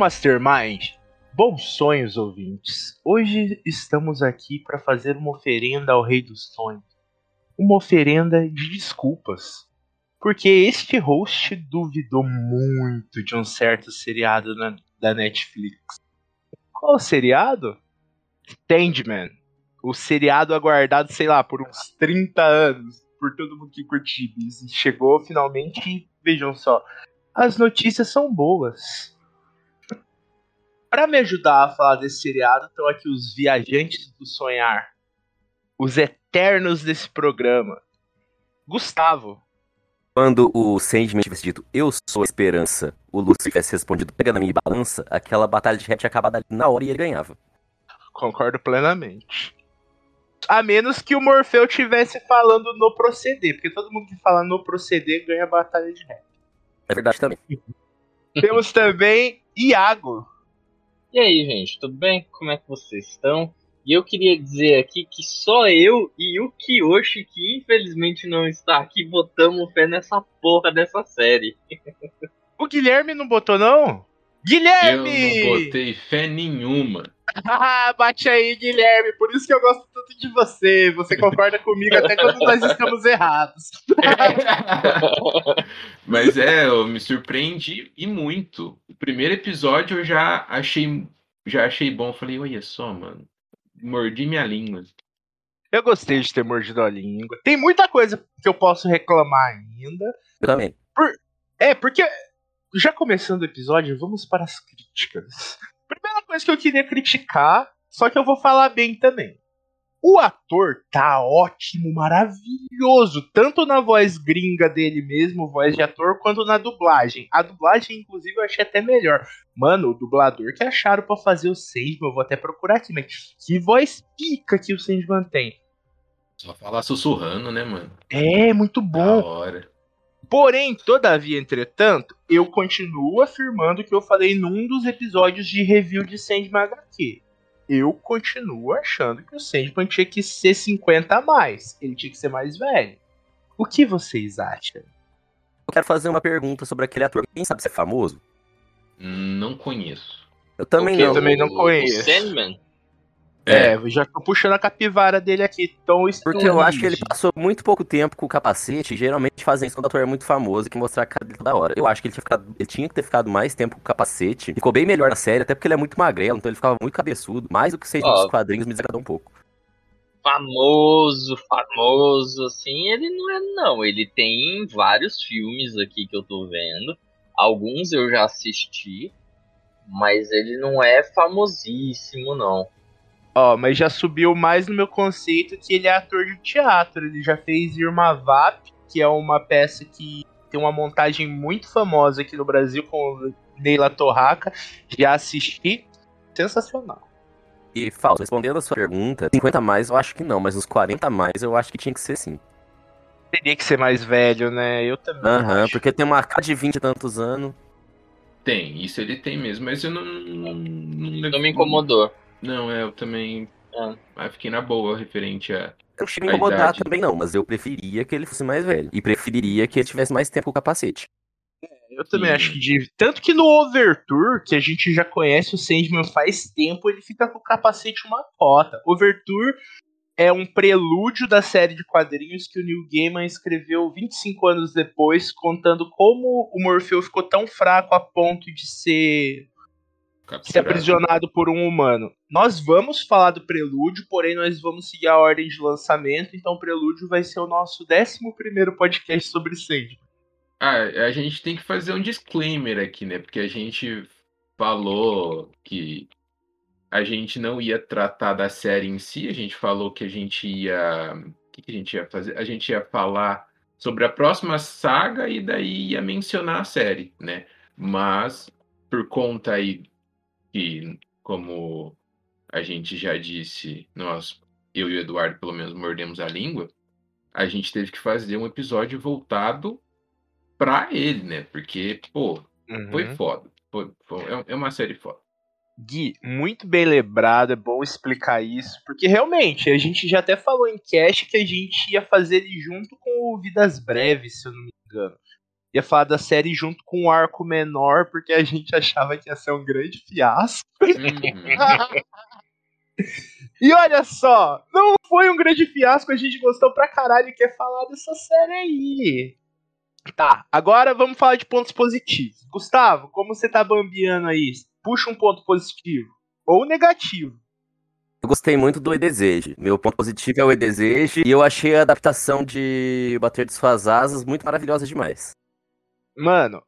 Mastermind, bons sonhos, ouvintes. Hoje estamos aqui para fazer uma oferenda ao Rei dos Sonhos. Uma oferenda de desculpas. Porque este host duvidou muito de um certo seriado na, da Netflix. Qual seriado? Sandman. O seriado aguardado, sei lá, por uns 30 anos. Por todo mundo que curtiu. Chegou finalmente e vejam só. As notícias são boas. Para me ajudar a falar desse seriado, estão aqui os viajantes do sonhar, os eternos desse programa. Gustavo. Quando o Sandman tivesse dito eu sou a esperança, o Lucifer tivesse respondido pega na minha balança, aquela batalha de rap tinha acabado ali na hora e ele ganhava. Concordo plenamente. A menos que o Morfeu tivesse falando no proceder, porque todo mundo que fala no proceder ganha a batalha de rap. É verdade também. Temos também Iago. E aí, gente, tudo bem? Como é que vocês estão? E eu queria dizer aqui que só eu e o Kiyoshi, que infelizmente não está aqui, botamos fé nessa porra dessa série. O Guilherme não botou, não? Guilherme! Eu não botei fé nenhuma. Ah, bate aí, Guilherme. Por isso que eu gosto de você. Você concorda comigo até quando nós estamos errados. Mas é, eu me surpreendi e muito. O primeiro episódio eu já achei, já achei bom. Falei, olha só, mano. Mordi minha língua. Eu gostei de ter mordido a língua. Tem muita coisa que eu posso reclamar ainda. Eu também. Por... É, porque. Já começando o episódio, vamos para as críticas. Primeira coisa que eu queria criticar, só que eu vou falar bem também. O ator tá ótimo, maravilhoso, tanto na voz gringa dele mesmo, voz de ator, quanto na dublagem. A dublagem, inclusive, eu achei até melhor. Mano, o dublador que acharam para fazer o Sandman, eu vou até procurar aqui, mas que voz pica que o Sandman tem. Só falar sussurrando, né, mano? É, muito Da bom. hora. Porém, todavia, entretanto, eu continuo afirmando que eu falei num dos episódios de review de Sandman HQ. Eu continuo achando que o Sandman tinha que ser 50 a mais. Ele tinha que ser mais velho. O que vocês acham? Eu quero fazer uma pergunta sobre aquele ator. Quem sabe se é famoso? Não conheço. Eu também não. também não conheço. O Sandman? É, eu já tô puxando a capivara dele aqui. Então, Porque eu acho que ele passou muito pouco tempo com o capacete. e Geralmente fazem isso quando o ator é muito famoso e que mostrar a cara dele toda hora. Eu acho que ele tinha, ficado- ele tinha que ter ficado mais tempo com o capacete. Ficou bem melhor na série, até porque ele é muito magrelo, então ele ficava muito cabeçudo. Mais do que seja nos quadrinhos me desagradou um pouco. Famoso, famoso, assim, ele não é não. Ele tem vários filmes aqui que eu tô vendo. Alguns eu já assisti, mas ele não é famosíssimo, não. Ó, mas já subiu mais no meu conceito que ele é ator de teatro. Ele já fez Irma Vap, que é uma peça que tem uma montagem muito famosa aqui no Brasil com Neila Torraca. Já assisti. Sensacional. E, Fausto, respondendo a sua pergunta, 50 a mais eu acho que não, mas os 40 a mais eu acho que tinha que ser sim. Teria que ser mais velho, né? Eu também. Aham, acho. porque tem uma cara de 20 e tantos anos. Tem, isso ele tem mesmo, mas eu não. Não, não, Não me incomodou. Não, é, eu também. Ah. Ah, fiquei na boa referente a. Eu não cheguei a A incomodar idade. também não, mas eu preferia que ele fosse mais velho. E preferiria que ele tivesse mais tempo com o capacete. Eu também Sim. acho que de... Tanto que no Overture, que a gente já conhece o Sandman faz tempo, ele fica com o capacete uma cota. Overture é um prelúdio da série de quadrinhos que o Neil Gaiman escreveu 25 anos depois, contando como o Morfeu ficou tão fraco a ponto de ser, ser capturado. aprisionado por um humano. Nós vamos falar do prelúdio, porém nós vamos seguir a ordem de lançamento, então o prelúdio vai ser o nosso 11 primeiro podcast sobre Sandman. Ah, a gente tem que fazer um disclaimer aqui, né? Porque a gente falou que a gente não ia tratar da série em si, a gente falou que a gente ia. O que, que a gente ia fazer? A gente ia falar sobre a próxima saga e daí ia mencionar a série, né? Mas, por conta aí que, como a gente já disse, nós, eu e o Eduardo, pelo menos, mordemos a língua, a gente teve que fazer um episódio voltado pra ele, né? Porque, pô, foi Uhum. foda. Foi, foi- é- é uma série foda. Gui, muito bem lembrado, é bom explicar isso, porque realmente a gente já até falou em cast que a gente ia fazer ele junto com o Vidas Breves, se eu não me engano. Ia falar da série junto com o arco menor, porque a gente achava que ia ser um grande fiasco. Uhum. E olha só, não foi um grande fiasco, a gente gostou pra caralho e quer falar dessa série aí. Tá, agora vamos falar de pontos positivos. Gustavo, como você tá bambiando aí? Puxa um ponto positivo. Ou negativo. Eu gostei muito do E Desejo. Meu ponto positivo é o E Desejo. E eu achei a adaptação de Bater de Suas Asas muito maravilhosa demais. Mano,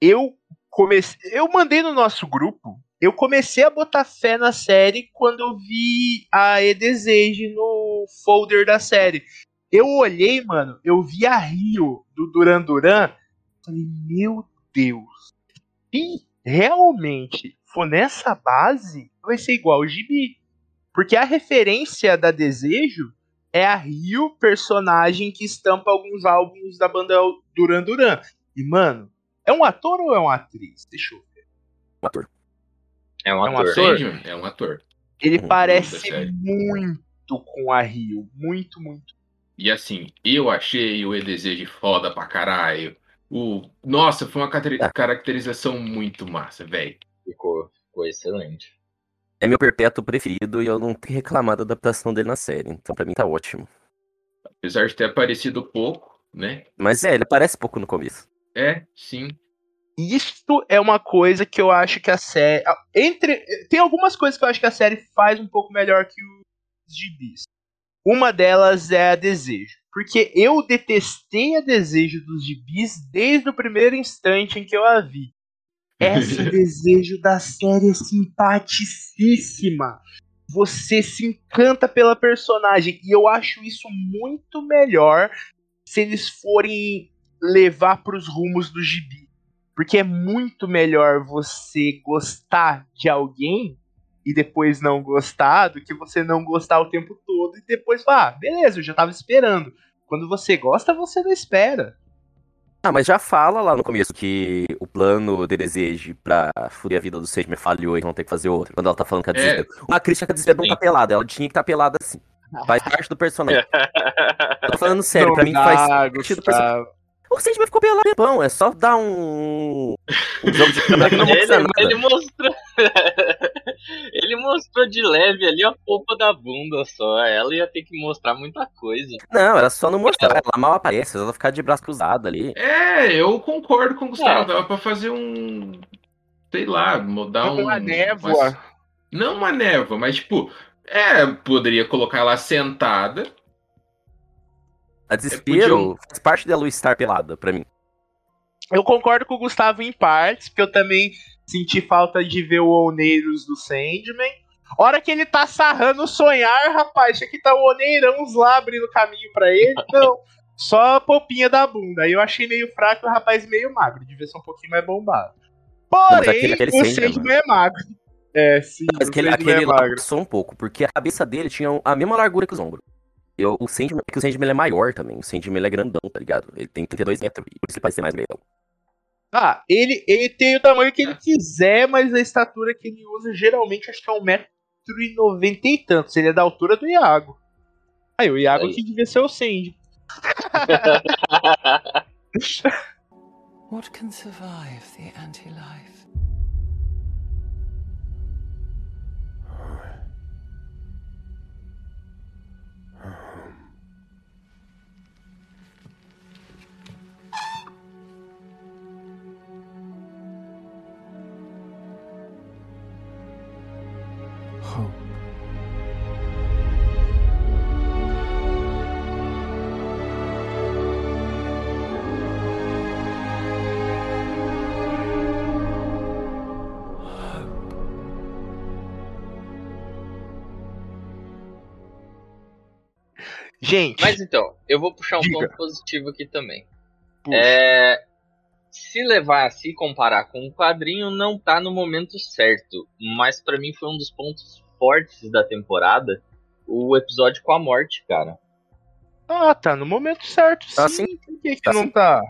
eu comecei. Eu mandei no nosso grupo. Eu comecei a botar fé na série quando eu vi a E Desejo no folder da série. Eu olhei, mano, eu vi a Rio do Duran Duran. Falei, meu Deus. Se realmente for nessa base, vai ser igual o Gibi. Porque a referência da Desejo é a Rio, personagem que estampa alguns álbuns da banda Duran Duran. E, mano, é um ator ou é uma atriz? Deixa eu ver. O ator. É um É um ator. ator? É um ator. Ele Uhum, parece muito com a Rio. Muito, muito. E assim, eu achei o E Desejo foda pra caralho. O... Nossa, foi uma Ah. caracterização muito massa, velho. Ficou, ficou excelente. É meu perpétuo preferido e eu não tenho reclamado da adaptação dele na série. Então pra mim tá ótimo. Apesar de ter aparecido pouco, né? Mas é, ele aparece pouco no começo. É, sim. Isto é uma coisa que eu acho que a série. Entre. Tem algumas coisas que eu acho que a série faz um pouco melhor que os gibis. Uma delas é a desejo. Porque eu detestei a desejo dos gibis desde o primeiro instante em que eu a vi. Essa desejo da série é simpaticíssima. Você se encanta pela personagem. E eu acho isso muito melhor se eles forem levar pros rumos do gibi. Porque é muito melhor você gostar de alguém e depois não gostar do que você não gostar o tempo todo e depois falar, ah, beleza, eu já tava esperando. Quando você gosta, você não espera. Ah, mas já fala lá no começo que o plano de desejo pra fuder a vida do Sandman falhou e vão ter que fazer outro. Quando ela tá falando que a É. desespero. Uma crítica que a não tá pelada, ela tinha que estar tá pelada assim. Faz parte do personagem. Tô falando sério, pra mim faz parte do personagem. O Sandman ficou pelado, bom, é só dar um. Um jogo de câmera que não Ele, nada. ele mostrou. ele mostrou de leve ali a polpa da bunda só. Ela ia ter que mostrar muita coisa. Não, era só não mostrar. Ela mal aparece, ela ficar de braço cruzado ali. É, eu concordo com o Gustavo. É. Dava pra fazer um. Sei lá, mudar um. Uma névoa. Não uma névoa, mas tipo. É, poderia colocar ela sentada. A desespero podiam- faz parte dela estar pelada, pra mim. Eu concordo com o Gustavo em partes, porque eu também senti falta de ver o Oneiros do Sandman. Hora que ele tá sarrando o sonhar, rapaz, tinha que tá o Oneirãos lá abrindo caminho pra ele. Não, só a popinha da bunda. Aí eu achei meio fraco e o rapaz meio magro, devia ser um pouquinho mais bombado. mas Porém, aquele- aquele o Sandman, é magro. É, sim, Mas o aquele, Sandman aquele é magro. passou um pouco, porque a cabeça dele tinha a mesma largura que os ombros. Eu, o Sandman, porque o Sandman é maior também. O Sandman é grandão, tá ligado? Ele tem 32 metros, e por isso ele parece ser mais legal. Ah, ele, ele tem o tamanho que ele quiser, mas a estatura que ele usa geralmente acho que é 1,90m e tanto. Ele é da altura do Iago. Aí, o Iago Aí. que devia ser o Sandy. What can survive the anti-life? Gente, Mas então, eu vou puxar um Diga. ponto positivo aqui também. puxa. É, se levar a se comparar com o quadrinho, não tá no momento certo. Mas pra mim foi um dos pontos fortes da temporada. O episódio com a morte, cara. Ah, tá no momento certo, Tá sim. Por que, que Tá não sim. tá?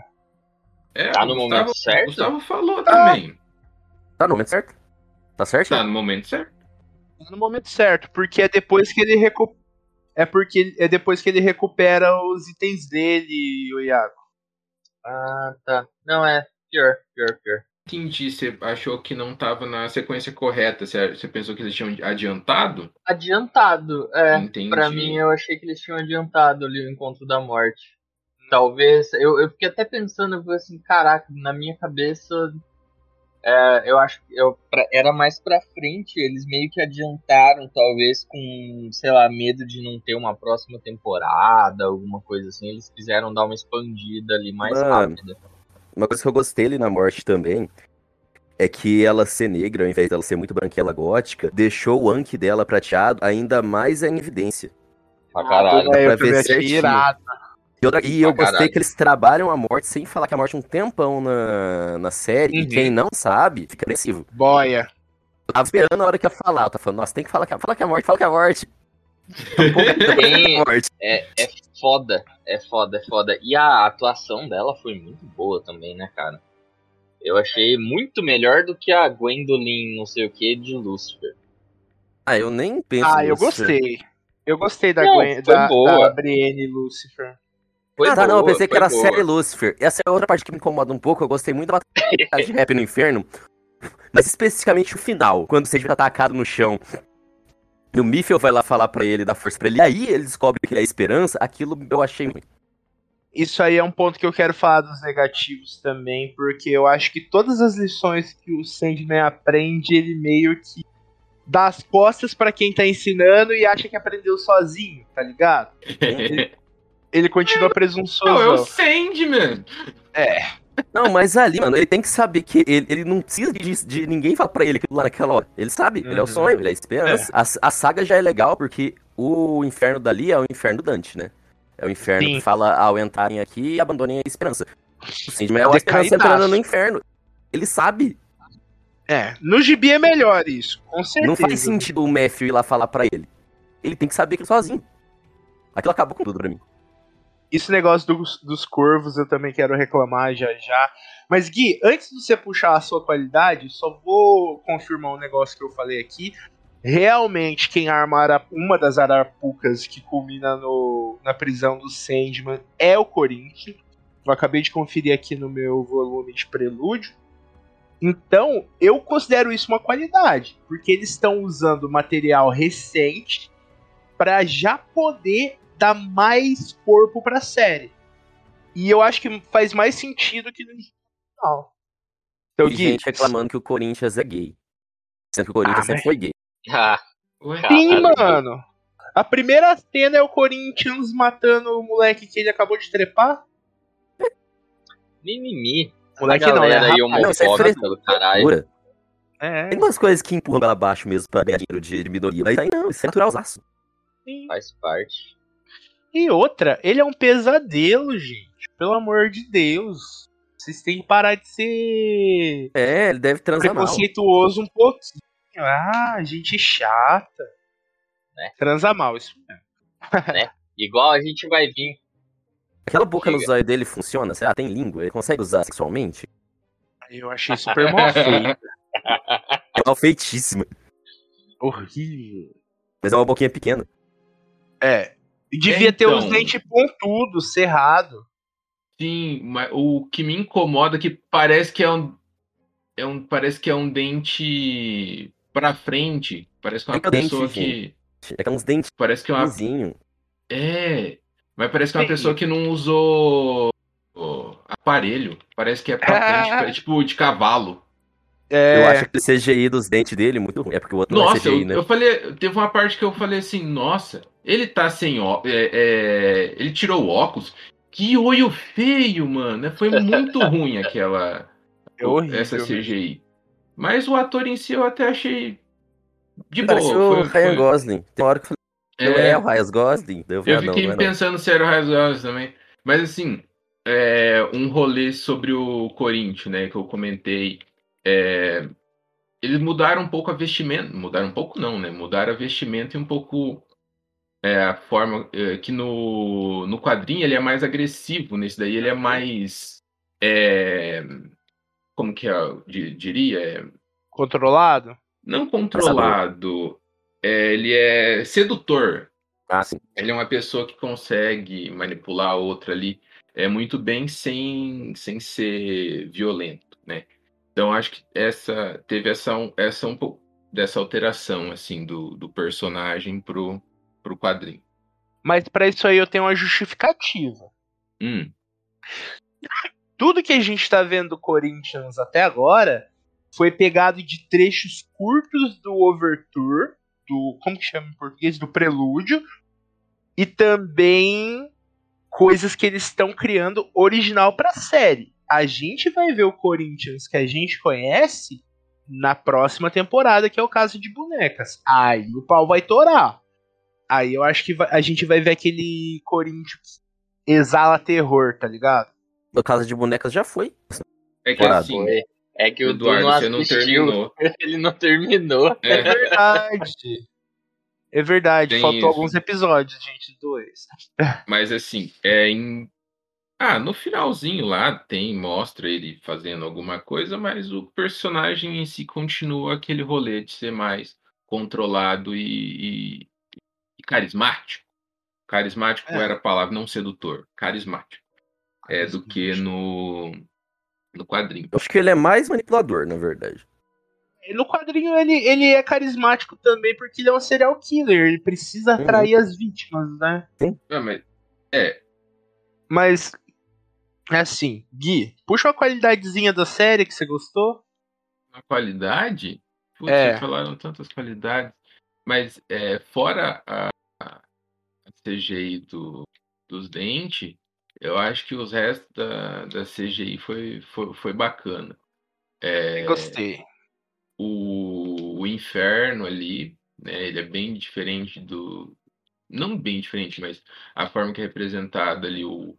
É, Tá no Gustavo- momento certo? O Gustavo falou também. Tá no momento certo? Tá certo? Tá no momento certo. Tá no momento certo, porque é depois que ele recu... É porque é depois que ele recupera os itens dele, o Iago. Ah, tá. Não é. Pior, pior, pior. Entendi, você achou que não tava na sequência correta. Você, você pensou que eles tinham adiantado? Adiantado, é. Entendi. Pra mim, eu achei que eles tinham adiantado ali o Encontro da Morte. Talvez. Eu, eu fiquei até pensando, eu falei assim, caraca, na minha cabeça. É, eu acho que eu, pra- era mais pra frente. Eles meio que adiantaram, talvez, com, sei lá, medo de não ter uma próxima temporada, alguma coisa assim. Eles quiseram dar uma expandida ali mais Mano. rápida. Uma coisa que eu gostei ali na morte também é que ela ser negra, ao invés dela ser muito branquela gótica, deixou o Anki dela prateado ainda mais em evidência. Pra caralho. É, pra ver certinho. irado. E, outra- e eu gostei caralho. que eles trabalham a morte sem falar que a morte é um tempão na, na série. E Uhum. quem não sabe, fica agressivo. Boia. Eu tava esperando a hora que ia falar. Eu tava falando, nossa, tem que falar que, fala que é a morte, fala que é a morte. Tem, a morte. É, é foda, é foda, é foda. E a atuação dela foi muito boa também, né, cara? Eu achei muito melhor do que a Gwendolyn, não sei o que, de Lucifer. Ah, eu nem penso Ah, eu gostei. Eu gostei da, Não, Gwen, da, boa. da Brienne Lucifer. Foi ah, tá, não, eu boa, pensei que era a boa. série Lucifer. Essa é outra parte que me incomoda um pouco. Eu gostei muito da batalha de rap no inferno. Mas especificamente o final, quando você tá atacado no chão. E o Miffel vai lá falar pra ele, dar força pra ele. E aí ele descobre que ele é a esperança. Aquilo eu achei ruim. Isso aí é um ponto que eu quero falar dos negativos também, porque eu acho que todas as lições que o Sandman aprende, ele meio que dá as costas pra quem tá ensinando e acha que aprendeu sozinho, tá ligado? Ele continua Não, é o presunçoso. Sandman. Não, mas ali, mano, ele tem que saber que ele, ele não precisa de, de ninguém falar pra ele aquilo lá naquela hora. Ele sabe, ele é o Uhum. sonho, ele é a esperança. A, a saga já é legal porque o inferno dali é o inferno do Dante, né? É o inferno Sim. que fala ao entrarem aqui, abandonem a esperança. O Sandman é o esperança entrando no inferno. Ele sabe. É, no gibi é melhor isso, com certeza. Não faz sentido o Matthew ir lá falar pra ele. Ele tem que saber aquilo sozinho. Aquilo acabou com tudo pra mim. Esse negócio dos, dos corvos eu também quero reclamar já já. Mas Gui, antes de você puxar a sua qualidade, só vou confirmar um negócio que eu falei aqui. Realmente, quem arma uma das arapucas que culmina no, na prisão do Sandman é o Corinthians. Eu acabei de conferir aqui no meu volume de prelúdio. Então, eu considero isso uma qualidade, porque eles estão usando material recente para já poder dar mais corpo pra série. E eu acho que faz mais sentido que no original. Então, Gui, gente reclamando que o Corinthians é gay. Sendo que o Corinthians Ah, sempre mas- foi gay. Ah, Ué? sim, Caralho. mano. A primeira cena é o Corinthians matando o moleque que ele acabou de trepar. mimimi. Moleque a não, né? aí é homofóbica frescura. do caralho. É, Tem umas coisas que empurram ela abaixo mesmo pra ganhar dinheiro de, de minoria. Mas aí não, isso é naturalzaço. sim. Faz parte. E outra, ele é um pesadelo, gente. Pelo amor de Deus. Vocês têm que parar de ser É, ele deve transar mal. preconceituoso um pouquinho. Ah, gente chata. Né? Transa mal, isso mesmo. Igual a gente vai vir. Aquela boca no Diga. zóio dele funciona? Será? Tem língua? Ele consegue usar sexualmente? Eu achei super mal feito. É mal feitíssima. Horrível. Mas é uma boquinha pequena. É. E devia ter uns Então. dentes pontudos, cerrado. Sim, mas o que me incomoda é que parece que é um, é um parece que é um dente pra frente. Parece que é uma É dente, pessoa gente. que É que é uns dentes parece que é uma vizinho. é, mas parece que é uma Sim. pessoa que não usou aparelho. Parece que é pra frente, é tipo de cavalo. É, Eu acho que o CGI dos dentes dele é muito ruim. É porque o outro não é Nossa, CGI, eu, né? eu falei, teve uma parte que eu falei assim, nossa, ele tá sem ó, é, é, ele tirou o óculos. Que olho feio, mano. Foi muito ruim aquela É horrível essa. CGI. Mas o ator em si eu até achei de boa. Pareceu o Foi, Ryan foi- Gosling. Tem uma hora que eu falei, Não é o Ryan Gosling? Eu, falei, Eu ah, não, fiquei não é não. pensando se era o Ryan Gosling também. Mas assim, é, um rolê sobre o Corinthians, né, que eu comentei. é, eles mudaram um pouco a vestimenta. Mudaram um pouco não, né? Mudaram a vestimenta e um pouco é, a forma é, que no, no quadrinho ele é mais agressivo, nesse daí ele é mais. é, como que é, eu di- diria? É, Controlado? não controlado. é, ele é sedutor. Ah, sim. Ele é uma pessoa que consegue manipular a outra ali é muito bem sem, sem ser violento, né? Então acho que essa teve essa essa um pouco dessa alteração assim do, do personagem pro pro quadrinho. Mas pra isso aí eu tenho uma justificativa. Hum, Tudo que a gente tá vendo do Corinthians até agora foi pegado de trechos curtos do Overture, do. Como que chama em português? Do Prelúdio. E também coisas que eles estão criando original pra série. A gente vai ver o Corinthians que a gente conhece na próxima temporada, que é o caso de bonecas. Aí o pau vai torar. Aí eu acho que vai- a gente vai ver aquele Corinthians que exala terror, tá ligado? No caso de bonecas já foi. é que assim. É que o Du Eduardo, não você não assistiu. terminou. Ele não terminou. É É, verdade. É verdade, Tem faltou isso. alguns episódios, gente, dois. mas assim, é em ah, no finalzinho lá tem mostra ele fazendo alguma coisa, mas o personagem em si continua aquele rolê de ser mais controlado e- e carismático. Carismático É. era a palavra, não sedutor. Carismático. É do que no, no quadrinho. Eu acho que ele é mais manipulador, na verdade. No quadrinho ele, ele é carismático também porque ele é um serial killer, ele precisa Uhum. atrair as vítimas, né? Ah, mas, é, Mas, assim, Gui, puxa uma qualidadezinha da série que você gostou. a qualidade. Putz, É. vocês falaram tantas qualidades. Mas é, fora a CGI do, dos dentes, eu acho que os restos da, da CGI foi, foi, foi bacana. É, Gostei. o, o inferno ali, né? Ele é bem diferente do. Não bem diferente, mas a forma que é representado ali o,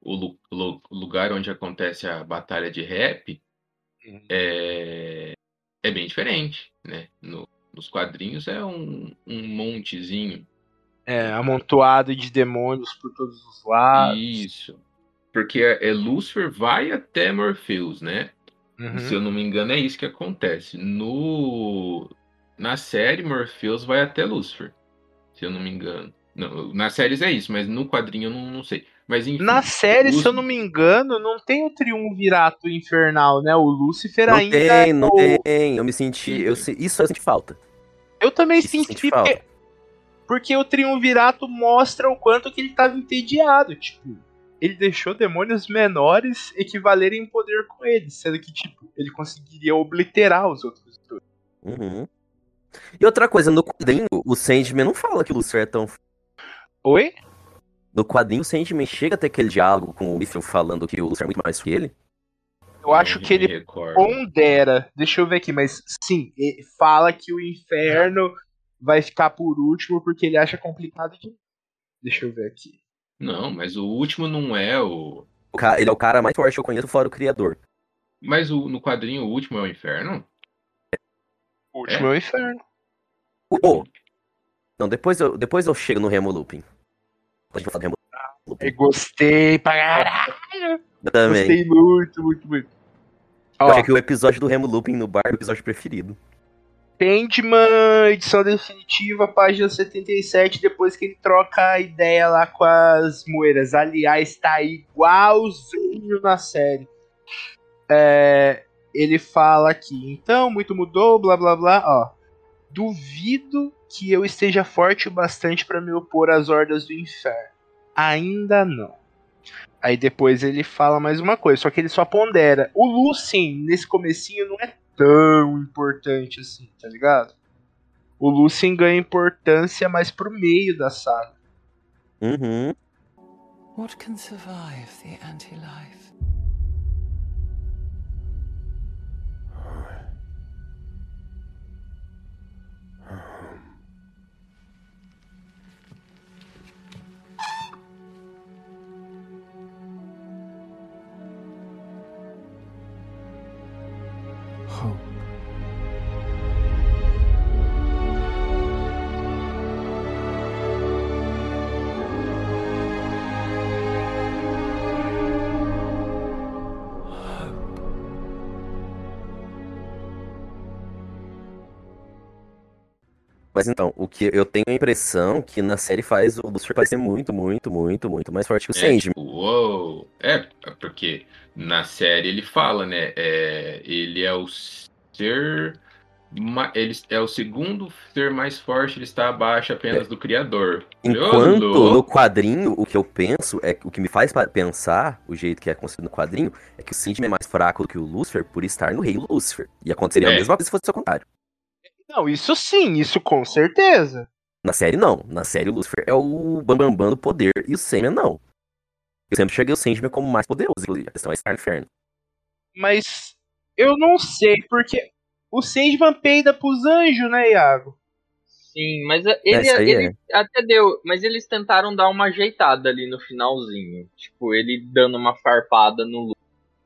o lu- lu- lugar onde acontece a batalha de rap é, é bem diferente, né? No- nos quadrinhos é um, um montezinho. É, amontoado de demônios por todos os lados. Isso. Porque é, é Lúcifer vai até Morpheus, né? Uhum. Se eu não me engano, é isso que acontece. No na série Morpheus vai até Lúcifer, se eu não me engano. Não, na série é isso, mas no quadrinho eu não, não sei. Mas enfim, Na série, os- se eu não me engano, não tem o triunvirato infernal, né? O Lúcifer Não ainda. tem, é não o- tem. Eu me senti. Eu, se- isso eu senti falta. Eu também Isso senti senti porque, falta. Porque o triunvirato mostra o quanto que ele tava entediado. Tipo, ele deixou demônios menores equivalerem em poder com ele, sendo que, tipo, ele conseguiria obliterar os outros dois. Uhum. E outra coisa, no quadrinho, o Sandman não fala que o Lucifer é tão. Oi? No quadrinho, o Sandman chega a ter aquele diálogo com o Lucifer falando que o Lucifer é muito mais que ele. Eu acho que ele pondera. Deixa eu ver aqui, mas sim, ele fala que o inferno vai ficar por último porque ele acha complicado de. Deixa eu ver aqui. Não, mas o último não é o. O ca- Ele é o cara mais forte que eu conheço fora o criador. Mas o, no quadrinho o último é o inferno? O último é, o inferno. Oh, não, depois eu, depois eu chego no Remo Looping. Vai falar do Remo Looping. Eu gostei pra caralho. Também. Gostei muito, muito, muito. Eu Ó, achei que o episódio do Remo Looping no bar é o episódio preferido. Sandman, edição definitiva, página 77, depois que ele troca a ideia lá com as moeiras. Aliás, tá igualzinho na série. É, ele fala aqui, então, muito mudou, blá blá blá, ó. Duvido que eu esteja forte o bastante pra me opor às hordas do inferno. Ainda não. Aí depois ele fala mais uma coisa, só que ele só pondera. O Lucien, nesse comecinho, não é tão importante assim, tá ligado? O Lucien ganha importância mais pro meio da saga. Uhum. What can survive the anti-life? Mas então, o que eu tenho a impressão que na série faz o Lucifer parecer muito, muito, muito, muito mais forte que o É, Sandman. tipo, uou. É, porque na série ele fala, né? É, ele é o ser. Ele é o segundo ser mais forte, ele está abaixo apenas do Criador. Enquanto no quadrinho, o que eu penso, é o que me faz pensar, o jeito que é construído no quadrinho, é que o Sandman é mais fraco do que o Lucifer por estar no rei Lucifer. E aconteceria a É. mesma coisa se fosse o contrário. Não, isso sim, isso com certeza. Na série, não. Na série, o Lucifer é o bambambam bam, bam do poder e o Sandman não. Eu sempre cheguei o Sandman como mais poderoso, inclusive. A questão é estar no inferno. Mas eu não sei, porque o Sandman peida pros anjos, né, Iago? Sim, mas ele, ele até deu. Mas eles tentaram dar uma ajeitada ali no finalzinho. Tipo, ele dando uma farpada no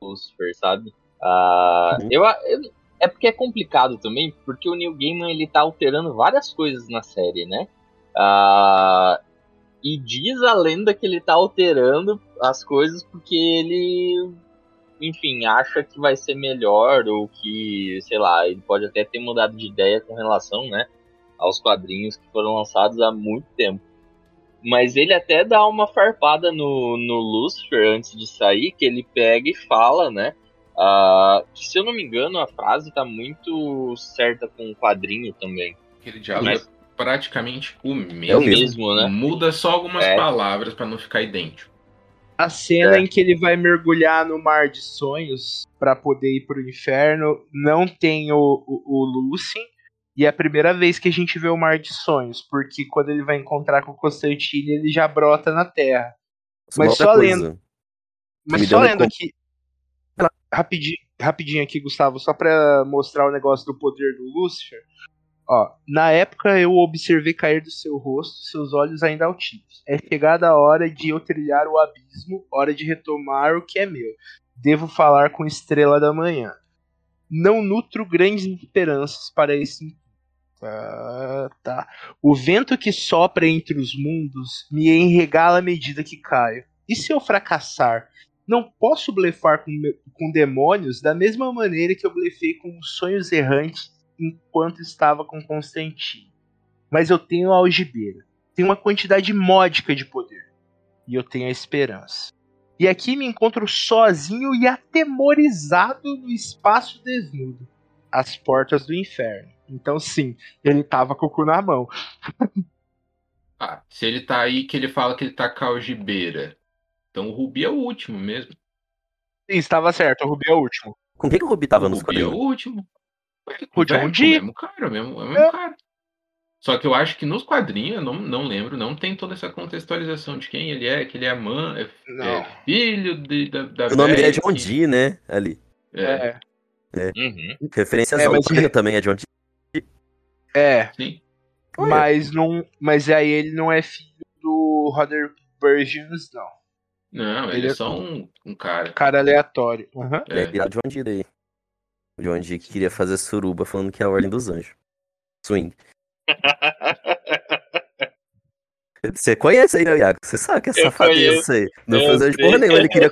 Lucifer, sabe? Ah, Uhum. eu, eu- é porque é complicado também, porque o Neil Gaiman ele tá alterando várias coisas na série, né? Ah, e diz a lenda que ele tá alterando as coisas porque ele, enfim, acha que vai ser melhor ou que, sei lá, ele pode até ter mudado de ideia com relação, né? aos quadrinhos que foram lançados há muito tempo. Mas ele até dá uma farpada no, no Lucifer antes de sair, que ele pega e fala, né? Ah, que se eu não me engano, a frase tá muito certa com o quadrinho também. Aquele diálogo Mas- é praticamente o É o mesmo. mesmo. mesmo, né? Muda só algumas É. palavras para não ficar idêntico. A cena É. em que ele vai mergulhar no mar de sonhos pra poder ir pro inferno não tem o, o, o Lucien. E é a primeira vez que a gente vê o mar de sonhos, porque quando ele vai encontrar com o Constantine, ele já brota na Terra. Mas só coisa. lendo. Mas Me só lendo aqui. Rapidinho, rapidinho aqui, Gustavo, só pra mostrar o negócio do poder do Lúcifer. Ó, na época eu observei cair do seu rosto seus olhos ainda altivos. É chegada a hora de eu trilhar o abismo, hora de retomar o que é meu. Devo falar com estrela da manhã. Não nutro grandes esperanças para esse ah, tá. O vento que sopra entre os mundos me enregala à medida que caio. E se eu fracassar? Não posso blefar com, com demônios da mesma maneira que eu blefei com os sonhos errantes enquanto estava com Constantine. Mas eu tenho a algibeira. Tenho uma quantidade módica de poder. E eu tenho a esperança. E aqui me encontro sozinho e atemorizado no espaço desnudo. As portas do inferno. Então sim, ele tava com o cu na mão. Ah, se ele tá aí, que ele fala que ele tá com a algibeira. Então o Rubi é o último mesmo. Sim, estava certo, o Rubi é o último. Com quem que o Rubi tava o nos Rubi é o último. O John Dee. O mesmo cara, o mesmo, é o mesmo É. cara. Só que eu acho que nos quadrinhos, eu não, não lembro, não tem toda essa contextualização de quem ele é, que ele é mãe, é, é filho de, da, da O nome dele é John que- Dee, né? Ali. É, É, Uhum. Referências É, ao mas- também é John Dee. é. sim. Mas não. Mas aí ele não é filho do Roder Burgess, não. Não, ele, Ele é é- só um, um cara. Cara aleatório. Aham. Ele é É. virado John Dee daí. O John Dee que queria fazer suruba falando que é a Ordem dos Anjos. Swing. Você conhece aí, né, Iago? Você sabe que é safadeza aí. Não fez anjo porra nenhuma. Ele queria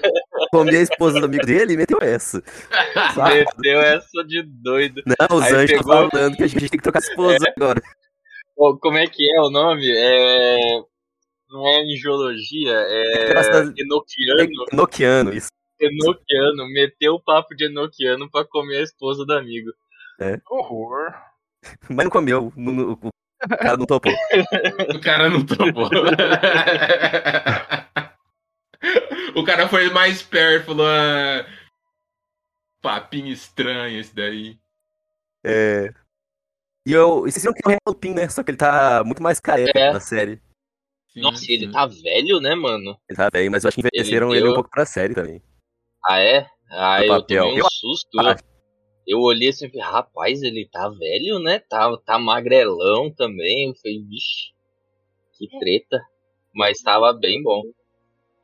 comer a esposa do amigo dele e meteu essa. Sabe? Meteu essa de doido. Não, os Aí anjos pegou- estão falando que a gente tem que trocar esposa agora. Pô, como é que é o nome? É... Não é angiologia, é Graças- enoquiano. Nokiano, isso. Enoquiano, meteu o papo de Enoquiano pra comer a esposa do amigo. Horror. Mas não comeu. não- o cara não topou. O cara não topou. o cara foi mais perto, falou. Ah, papinho estranho esse daí. É. E eu. Vocês viram que é o Real Pin, né? Só que ele tá muito mais careca É. na série. Sim, Nossa, e ele sim. tá velho, né, mano? Ele tá bem, mas eu acho que envelheceram ele, deu- um pouco pra série também. Ah, é? Ah, eu tomei um susto. Ah. Eu olhei assim e falei, rapaz, ele tá velho, né? Tá, tá magrelão também. Eu falei, vixe, que treta. Mas tava bem bom.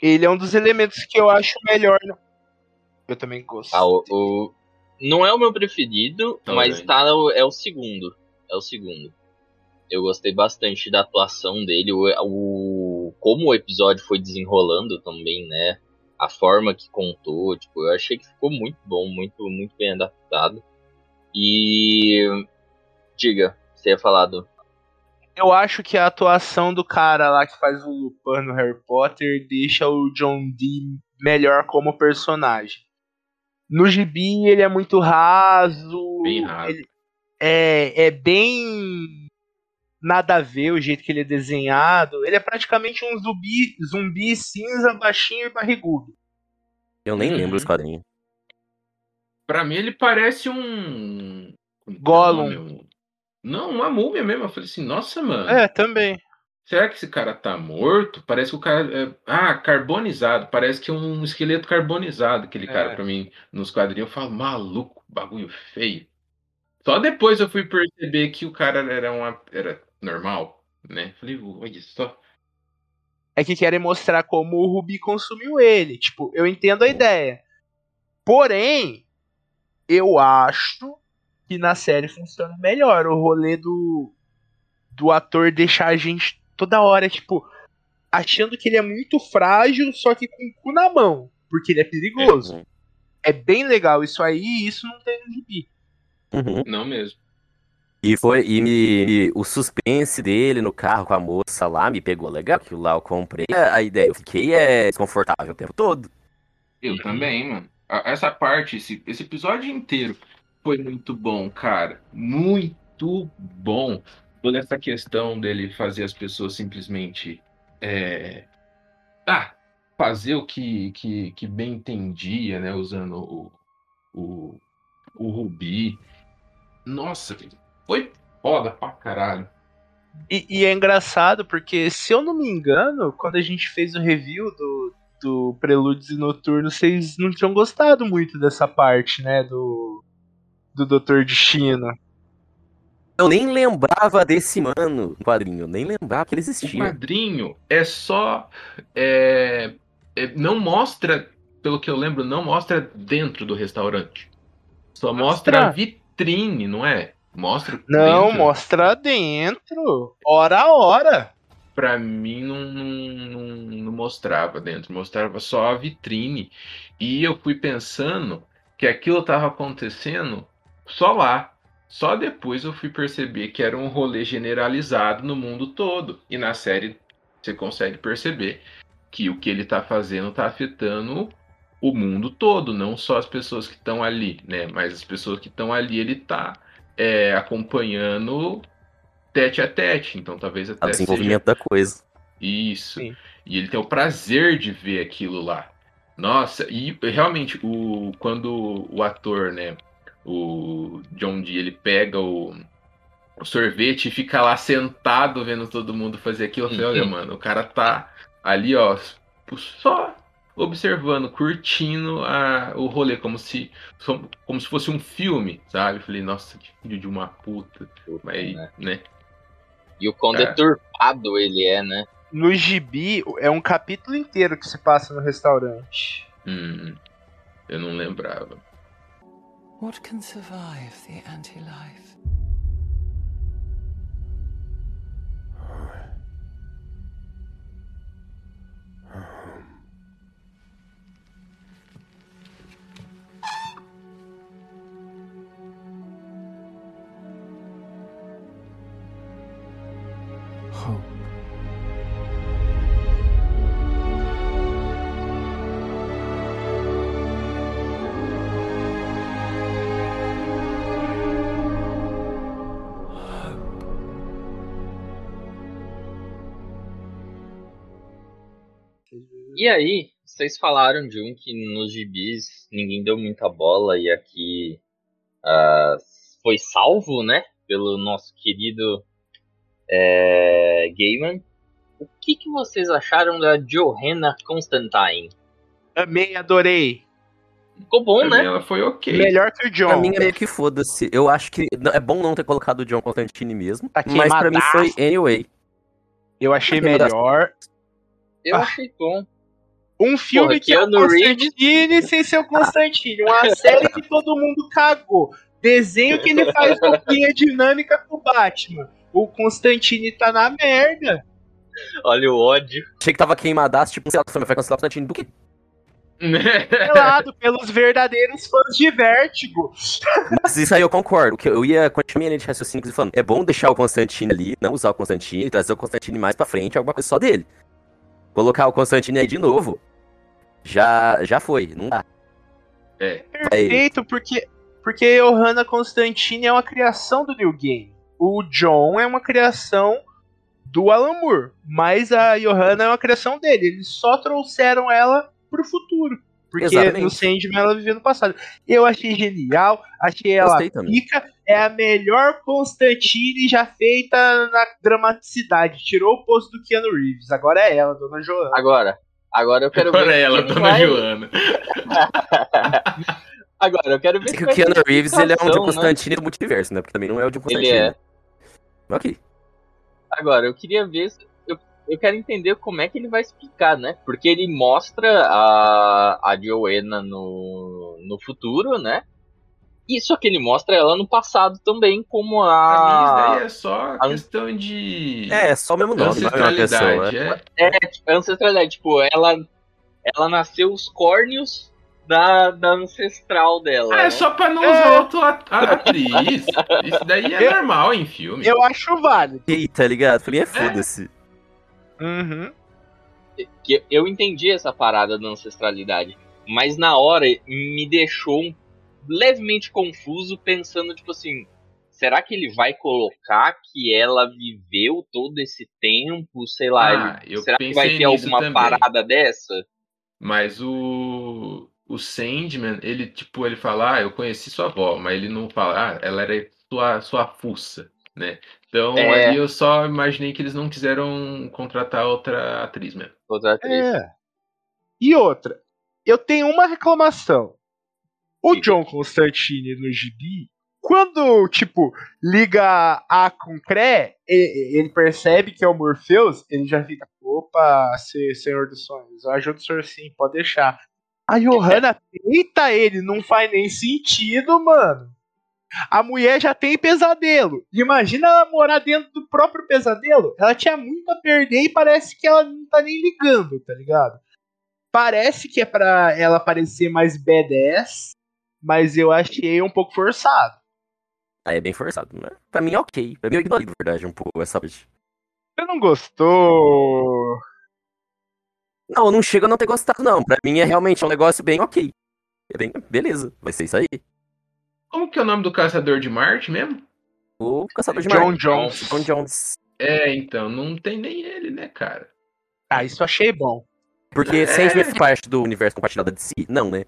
Ele é um dos elementos que eu acho melhor. né? Eu também gosto. Ah, o, o- Não é o meu preferido, Também. mas tá, é o segundo. É o segundo. Eu gostei bastante da atuação dele, o, o- como o episódio foi desenrolando também, né? A forma que contou, tipo, eu achei que ficou muito bom, muito, muito bem adaptado. E diga, você ia falar do. Eu acho que a atuação do cara lá que faz o Lupin no Harry Potter deixa o John Dee melhor como personagem. No gibi ele é muito raso. Bem raso. ele- é, é bem nada a ver o jeito que ele é desenhado. Ele é praticamente um zumbi, zumbi cinza, baixinho e barrigudo. Eu nem Uhum. lembro os quadrinhos. Pra mim ele parece um. é Gollum. Um- Não, uma múmia mesmo. Eu falei assim, nossa, mano. É, também. Será que esse cara tá morto? Parece que o cara. É... Ah, carbonizado. Parece que é um esqueleto carbonizado. Aquele cara, É. pra mim, nos quadrinhos. Eu falo, maluco, bagulho feio. Só depois eu fui perceber que o cara era uma. Era normal, né? Falei, olha só. é que querem mostrar como o Rubi consumiu ele. Tipo, eu entendo a ideia. Porém, eu acho que na série funciona melhor o rolê do, do ator deixar a gente toda hora, tipo, achando que ele é muito frágil, só que com o cu na mão. Porque ele é perigoso. É bem legal isso aí, e isso não tem no gibi. Uhum. Não mesmo. E foi. E me- e o suspense dele no carro com a moça lá me pegou legal. Que lá eu comprei a ideia. Eu fiquei é, desconfortável o tempo todo. Eu também, mano. Essa parte, esse, esse episódio inteiro foi muito bom, cara. Muito bom. Toda essa questão dele fazer as pessoas simplesmente. É... Ah, fazer o que, que, que bem entendia, né? Usando o, o, o Rubi. Nossa, foi foda pra caralho. E, e é engraçado porque, se eu não me engano, quando a gente fez o review do, do Prelúdios e Noturno, vocês não tinham gostado muito dessa parte, né? Do, do Doutor Destino. Eu nem lembrava desse mano no quadrinho. Nem lembrava que ele O existia. quadrinho é só. é, é, não mostra, pelo que eu lembro, não mostra dentro do restaurante. Só mostra, Mostra. a vitrine, não é? Mostra. Não, dentro. mostra dentro. Hora a hora. Pra mim não, não, não, mostrava dentro, mostrava só a vitrine. E eu fui pensando que aquilo tava acontecendo só lá. Só depois eu fui perceber que era um rolê generalizado no mundo todo. E na série você consegue perceber que o que ele tá fazendo tá afetando o mundo todo, não só as pessoas que estão ali, né? Mas as pessoas que estão ali ele tá é, acompanhando tete a tete. Então talvez O até seja desenvolvimento da coisa. isso. Sim. E ele tem o prazer de ver aquilo lá. Nossa, e realmente, o, quando o ator, né, o John Dee, ele pega o, o sorvete e fica lá sentado vendo todo mundo fazer aquilo, eu falei, olha, mano, o cara tá ali, ó, só observando, curtindo a, o rolê, como se, como se fosse um filme, sabe? Eu falei, nossa, que filho de uma puta. Mas, né? né? E o quão É. deturpado ele é, né? No gibi, é um capítulo inteiro que se passa no restaurante. Hum, eu não lembrava. What can survive the anti-life? E aí, vocês falaram de um que nos gibis ninguém deu muita bola e aqui ah, foi salvo, né? Pelo nosso querido é, Gaiman. O que, que vocês acharam da Johanna Constantine? Amei, adorei. Ficou bom, Pra mim né? ela foi ok. Melhor que o Pra John. mim é meio que foda-se. Eu acho que não- é bom não ter colocado o John Constantine mesmo. Tá mas pra mim foi anyway. Eu achei das- melhor. Eu Ah. achei bom. Um filme Porra, que é o. Constantine sem ser o Constantine. Uma série que todo mundo cagou. Desenho que ele faz roupinha dinâmica com o Batman. O Constantine tá na merda. Olha o ódio. Achei que tava queimadaço, tipo, sei lá, vai cancelar o Constantine do quê? Pelado pelos verdadeiros fãs de Vértigo. Mas isso aí eu concordo. Que eu ia continuar minha linha de raciocínio falando, é bom deixar o Constantine ali, não usar o Constantine, trazer o Constantine mais pra frente, alguma coisa só dele. Colocar o Constantine aí de novo, já, já foi, não dá. É. Perfeito, porque, porque Johanna Constantine é uma criação do New Game. O John é uma criação do Alan Moore, mas a Johanna é uma criação dele. Eles só trouxeram ela pro futuro. Porque Exatamente. no Sandman ela vivia no passado. Eu achei genial, achei ela pica. É a melhor Constantine já feita na dramaticidade. Tirou o posto do Keanu Reeves. Agora é ela, Dona Joana. Agora, agora eu quero Agora ver. ela, Dona vai- Joana. Agora, eu quero ver que o Keanu Reeves ele é um de né? Constantine do multiverso, né? Porque também não é o de Constantine. Ele é. Ok. Agora, eu queria ver. se- Eu, eu quero entender como é que ele vai explicar, né? Porque ele mostra a, a Joanna no, no futuro, né? E só que ele mostra ela no passado também, como Pra mim, isso a. daí é só a- questão de É, é só o mesmo nome, não é pessoa. ancestralidade. né? É. É, tipo, ancestralidade. Tipo, ela, ela nasceu os córneos da, da ancestral dela. Ah, né? é só pra não É. usar outra a- atriz. Isso daí é Eu- normal em filme. Eu acho válido. E tá ligado? Falei, é foda-se. Uhum. eu entendi essa parada da ancestralidade, mas na hora me deixou um- levemente confuso pensando tipo assim, será que ele vai colocar que ela viveu todo esse tempo, sei lá, Ah, ele- será que vai ter alguma também. parada dessa? Mas o. O Sandman, ele, tipo, ele fala, ah, eu conheci sua avó, mas ele não fala, ah, ela era sua, sua fuça, né? Então É. ali eu só imaginei que eles não quiseram contratar outra atriz mesmo. Outra atriz. É. E outra, eu tenho uma reclamação. O. John Constantine no gibi, quando, tipo, liga A com Cré, ele percebe que é o Morpheus, ele já fica, opa, se- Senhor dos Sonhos, eu ajudo o senhor sim, pode deixar. A Johanna peita ele, não faz nem sentido, mano. A mulher já tem pesadelo. Imagina ela morar dentro do próprio pesadelo. Ela tinha muito a perder e parece que ela não tá nem ligando, tá ligado? Parece que é pra ela parecer mais badass, mas eu achei um pouco forçado. Aí é bem forçado, né? Pra mim é ok. Pra mim eu ignorei, na verdade, um pouco essa parte. Você não gostou? Não, não chega a não ter gostado, não. Pra mim é realmente um negócio bem ok. É bem, beleza, vai ser isso aí. Como que é o nome do caçador de Marte mesmo? O Caçador de John Marte. Jones. John Jones. É, então, não tem nem ele, né, cara? Ah, isso eu achei bom. Porque É. Sandman faz parte do universo compartilhado de si? Não, né?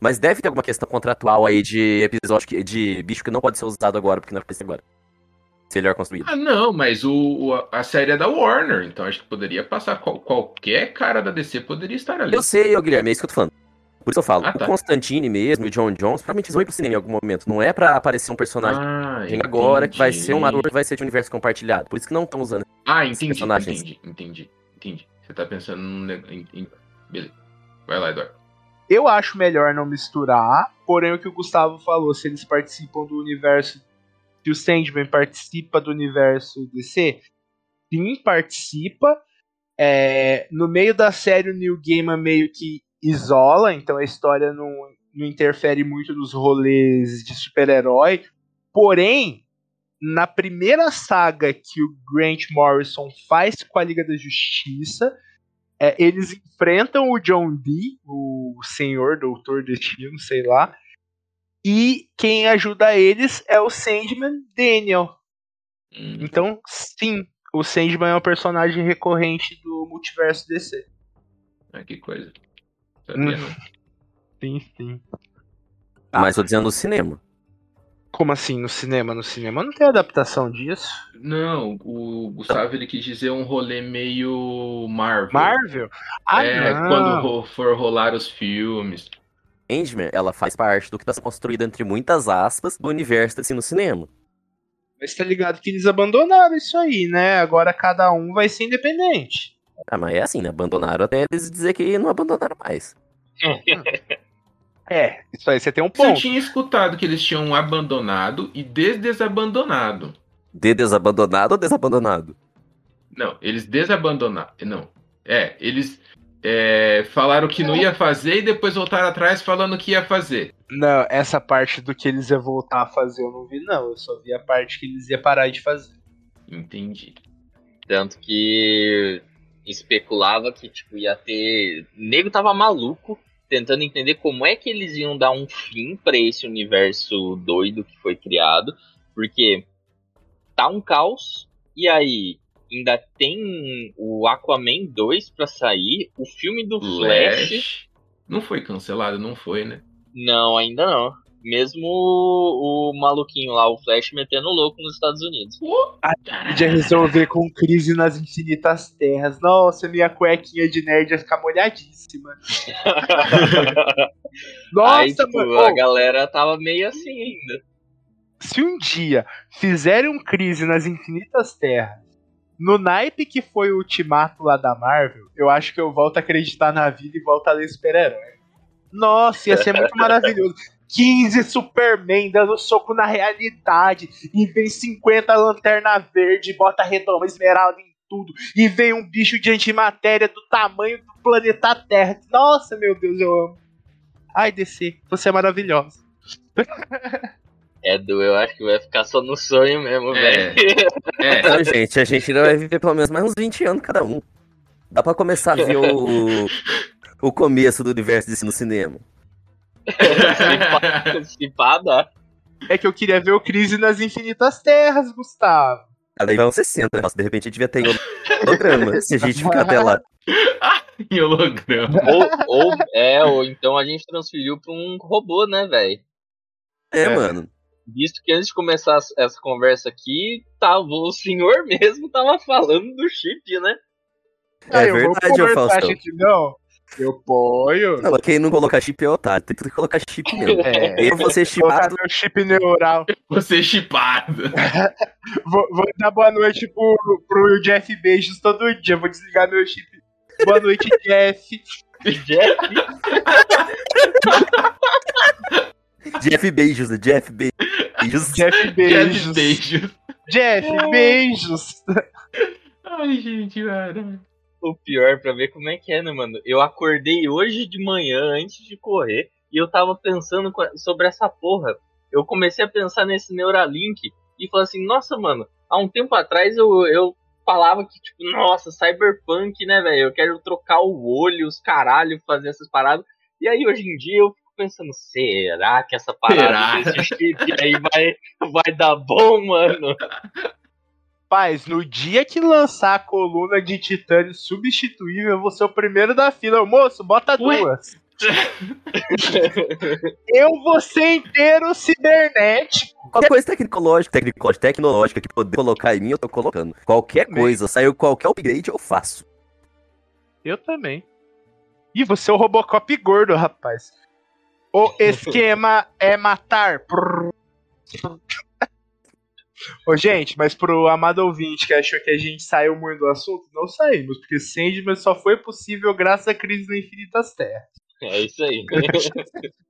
Mas deve ter alguma questão contratual aí de episódio que- de bicho que não pode ser usado agora, porque não é agora. Se melhor construído. Ah, não, mas o, a série é da Warner, então acho que poderia passar. qual- qualquer cara da DC poderia estar ali. Eu sei, ô Guilherme, é isso que eu tô falando. Por isso eu falo, Ah, tá. o Constantine mesmo e o John Jones, provavelmente vão ir pro cinema em algum momento. Não é pra aparecer um personagem Ah, Tem agora que vai ser um ator que vai ser de universo compartilhado. Por isso que não estão usando. Ah, entendi, personagens. entendi, entendi, entendi. Você tá pensando num Beleza. Vai lá, Eduardo. Eu acho melhor não misturar, porém o que o Gustavo falou, se eles participam do universo. Se o Sandman participa do universo DC, sim, participa. É, no meio da série, o New Gaiman meio que isola, então a história não, não interfere muito nos rolês de super-herói. Porém, na primeira saga que o Grant Morrison faz com a Liga da Justiça, é, eles enfrentam o John Dee, o Senhor, Doutor Destino, sei lá. E quem ajuda eles é o Sandman Daniel. Hum, Então, sim, o Sandman é um personagem recorrente do multiverso DC. ah, que coisa. Sabia, Hum. Sim, sim. Mas tô dizendo no cinema. Como assim no cinema? No cinema não tem adaptação disso. Não, o Gustavo ele quis dizer um rolê meio Marvel. Marvel? Ah, é, não. quando for rolar os filmes. Endman, ela faz parte do que tá sendo construído, entre muitas aspas, do universo assim no cinema. Mas tá ligado que eles abandonaram isso aí, né? Agora cada um vai ser independente. Ah, mas é assim, né? Abandonaram até eles dizer que não abandonaram mais. É, isso aí você tem um Eu ponto. tinha escutado que eles tinham abandonado e desdesabandonado. De desabandonado ou desabandonado? Não, eles desabandonaram. Não. É, eles é, falaram que não ia fazer e depois voltaram atrás falando que ia fazer. Não, essa parte do que eles iam voltar a fazer eu não vi, não. Eu só vi a parte que eles iam parar de fazer. Entendi. Tanto que especulava que, tipo, ia ter. O nego tava maluco, tentando entender como é que eles iam dar um fim pra esse universo doido que foi criado. Porque tá um caos, e aí ainda tem o Aquaman 2 pra sair, o filme do Flash. Flash. Não foi cancelado, não foi, né? Não, ainda não. Mesmo o, o maluquinho lá, o Flash, metendo louco nos Estados Unidos. Podia resolver com crise nas infinitas terras. Nossa, minha cuequinha de nerd ia ficar molhadíssima. Nossa, Aí, tipo, mano. a galera tava meio assim ainda. se um dia fizerem um crise nas infinitas terras, no naipe que foi o ultimato lá da Marvel, eu acho que eu volto a acreditar na vida e volto a ler super-herói. Nossa, ia ser muito maravilhoso. 15 Superman dando soco na realidade. E vem 50 lanterna verde, bota redoma esmeralda em tudo. E vem um bicho de antimatéria do tamanho do planeta Terra. Nossa, meu Deus, eu amo. Ai, DC, você é maravilhosa. É, do eu acho que vai ficar só no sonho mesmo, É. velho. É, Não, gente, a gente ainda vai viver pelo menos mais uns 20 anos cada um. Dá pra começar a ver o, o começo do universo disso no cinema. Se pá, dá. É que eu queria ver o Crise nas Infinitas Terras, Gustavo. Aí vai uns 60, né? Nossa, de repente a gente devia ter holograma, se a gente ficar até lá. em holograma. Ou, ou, é, ou então a gente transferiu pra um robô, né, velho? É, É. mano. Visto que antes de começar essa conversa aqui, tava, o senhor mesmo tava falando do chip, né? É Aí eu vou verdade, ô conversar, Faustão. que não? Eu ponho. Não, quem não colocar chip é otário, tem que colocar chip mesmo. É, Eu vou ser chipado. meu chip neural. Você chipado. Vou, vou dar boa noite pro, pro Jeff Beijos todo dia. Vou desligar meu chip. Boa noite, Jeff. Jeff, Jeff Beijos, né? Jeff Beijos. Jeff Beijos. Beijo. Jeff Beijos. Ai, gente, cara. O pior pra ver como é que é, né, mano? Eu acordei hoje de manhã antes de correr e eu tava pensando sobre essa porra. Eu comecei a pensar nesse Neuralink e falei assim, nossa, mano, há um tempo atrás eu, eu falava que, tipo, nossa, cyberpunk, né, velho? Eu quero trocar o olho, os caralho, fazer essas paradas. E aí hoje em dia eu fico pensando, será que essa parada Será? desse chip aí vai, vai dar bom, mano? Paz, no dia que lançar a coluna de titânio substituível, eu vou ser o primeiro da fila. Moço, bota Ué? duas. Eu vou ser inteiro cibernético. Qualquer coisa tecnológica, tecnológica, tecnológica que poder colocar em mim, eu tô colocando. Qualquer Também. coisa, saiu qualquer upgrade, eu faço. Eu também. Ih, você é o Robocop gordo, rapaz. O esquema é matar. Ô, gente, mas pro amado ouvinte que achou que a gente saiu muito do assunto, não saímos, porque Sandman só foi possível graças à crise da Infinitas Terras. É isso aí.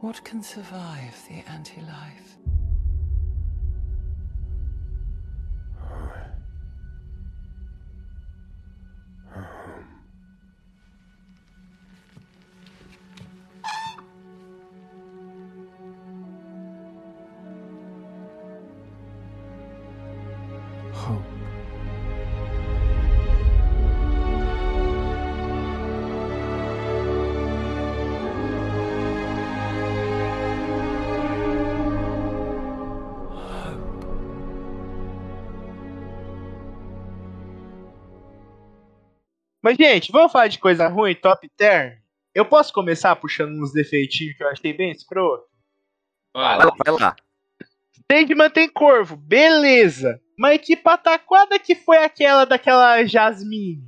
What can survive the anti-life? Mas, gente, vamos falar de coisa ruim, top term? Eu posso começar puxando uns defeitinhos que eu achei bem escroto? Vai lá, vai lá. Sandman tem corvo, beleza. Mas que pataquada que foi aquela daquela Jasmine?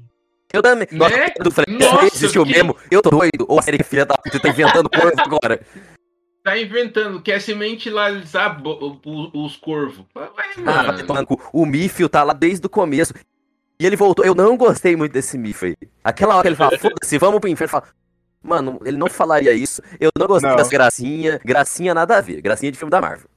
Eu também. Né? Nossa, eu falei, Nossa, esse existiu que- mesmo? Eu tô doido. Ô, série filha da puta, tá inventando coisa agora. Tá inventando, quer o- os corvos. Vai, Ah, mano. O Mífio tá lá desde o começo. E ele voltou. Eu não gostei muito desse aí. Aquela hora que ele fala, foda-se, vamos pro inferno. Fala, Mano, ele não falaria isso. Eu não gostei Não. das gracinha. Gracinha nada a ver. Gracinha de filme da Marvel.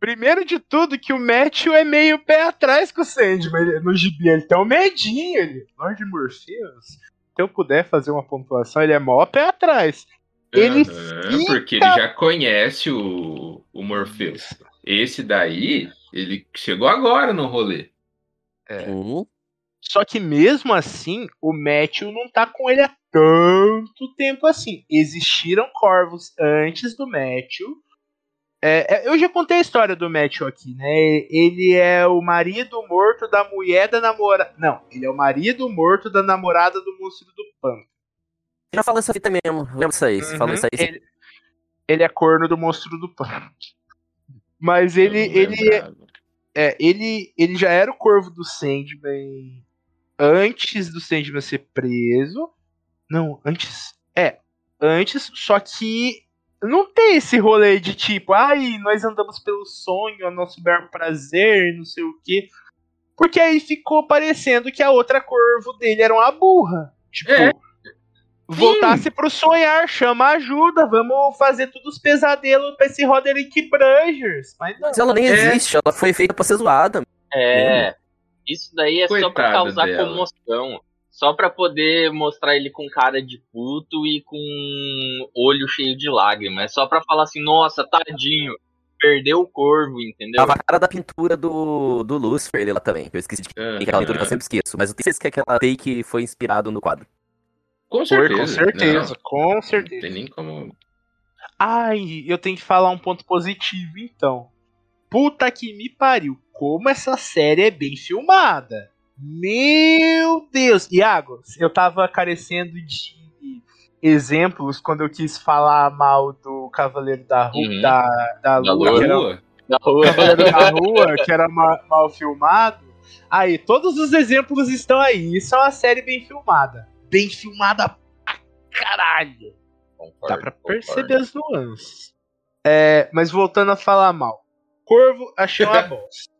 Primeiro de tudo, que o Matthew é meio pé atrás com o Sandman. No gibi ele tem um medinho. Ele, Lord Morpheus, se eu puder fazer uma pontuação, ele é mó pé atrás. Ele Aham, porque ele fica- já conhece o, o Morpheus. Esse daí, ele chegou agora no rolê. Hum, Só que mesmo assim, o Matthew não tá com ele há tanto tempo assim. Existiram corvos antes do Matthew. É, é, eu já contei a história do Matthew aqui, né? Ele é o marido morto da mulher da namorada. Não, ele é o marido morto da namorada do monstro do pântano. Já falou essa fita mesmo. Lembra disso aí? Você falou isso aí. Ele, ele é corno do monstro do pântano. Mas ele, Eu ele, lembrava. É, ele, ele já era o corvo do Sandman antes do Sandman ser preso. Não, antes. É, antes, só que não tem esse rolê de tipo, ai, nós andamos pelo sonho, é nosso bel prazer, não sei o quê. Porque aí ficou parecendo que a outra corvo dele era uma burra. Tipo, É. voltasse pro sonhar, chama ajuda, vamos fazer todos os pesadelos pra esse Roderick Brangers. Mas não. Mas ela nem É. existe, ela foi feita pra ser zoada. É. Isso daí é só pra causar dela. comoção. Só pra poder mostrar ele com cara de puto e com olho cheio de lágrimas. É só pra falar assim, nossa, tadinho. Perdeu o corvo, entendeu? Tava a cara da pintura do, do Lucifer ele lá também. que Eu esqueci de que Aham. aquela pintura que eu sempre esqueço. Mas eu tenho certeza que aquela take foi inspirado no quadro. Com Foi, certeza. com certeza, Não, com não certeza. tem nem como. Ai, eu tenho que falar um ponto positivo então. Puta que me pariu, como essa série é bem filmada. Meu Deus! Iago, eu tava carecendo de exemplos quando eu quis falar mal do Cavaleiro da Rua, Uhum. da, da Da Lua, era, Lua? Rua. Cavaleiro da Rua, que era ma- mal filmado. Aí, todos os exemplos estão aí. Isso é uma série bem filmada. Bem filmada pra caralho. Concordo, Dá pra concordo. perceber as nuances. É, mas voltando a falar mal. Corvo, achei uma bosta.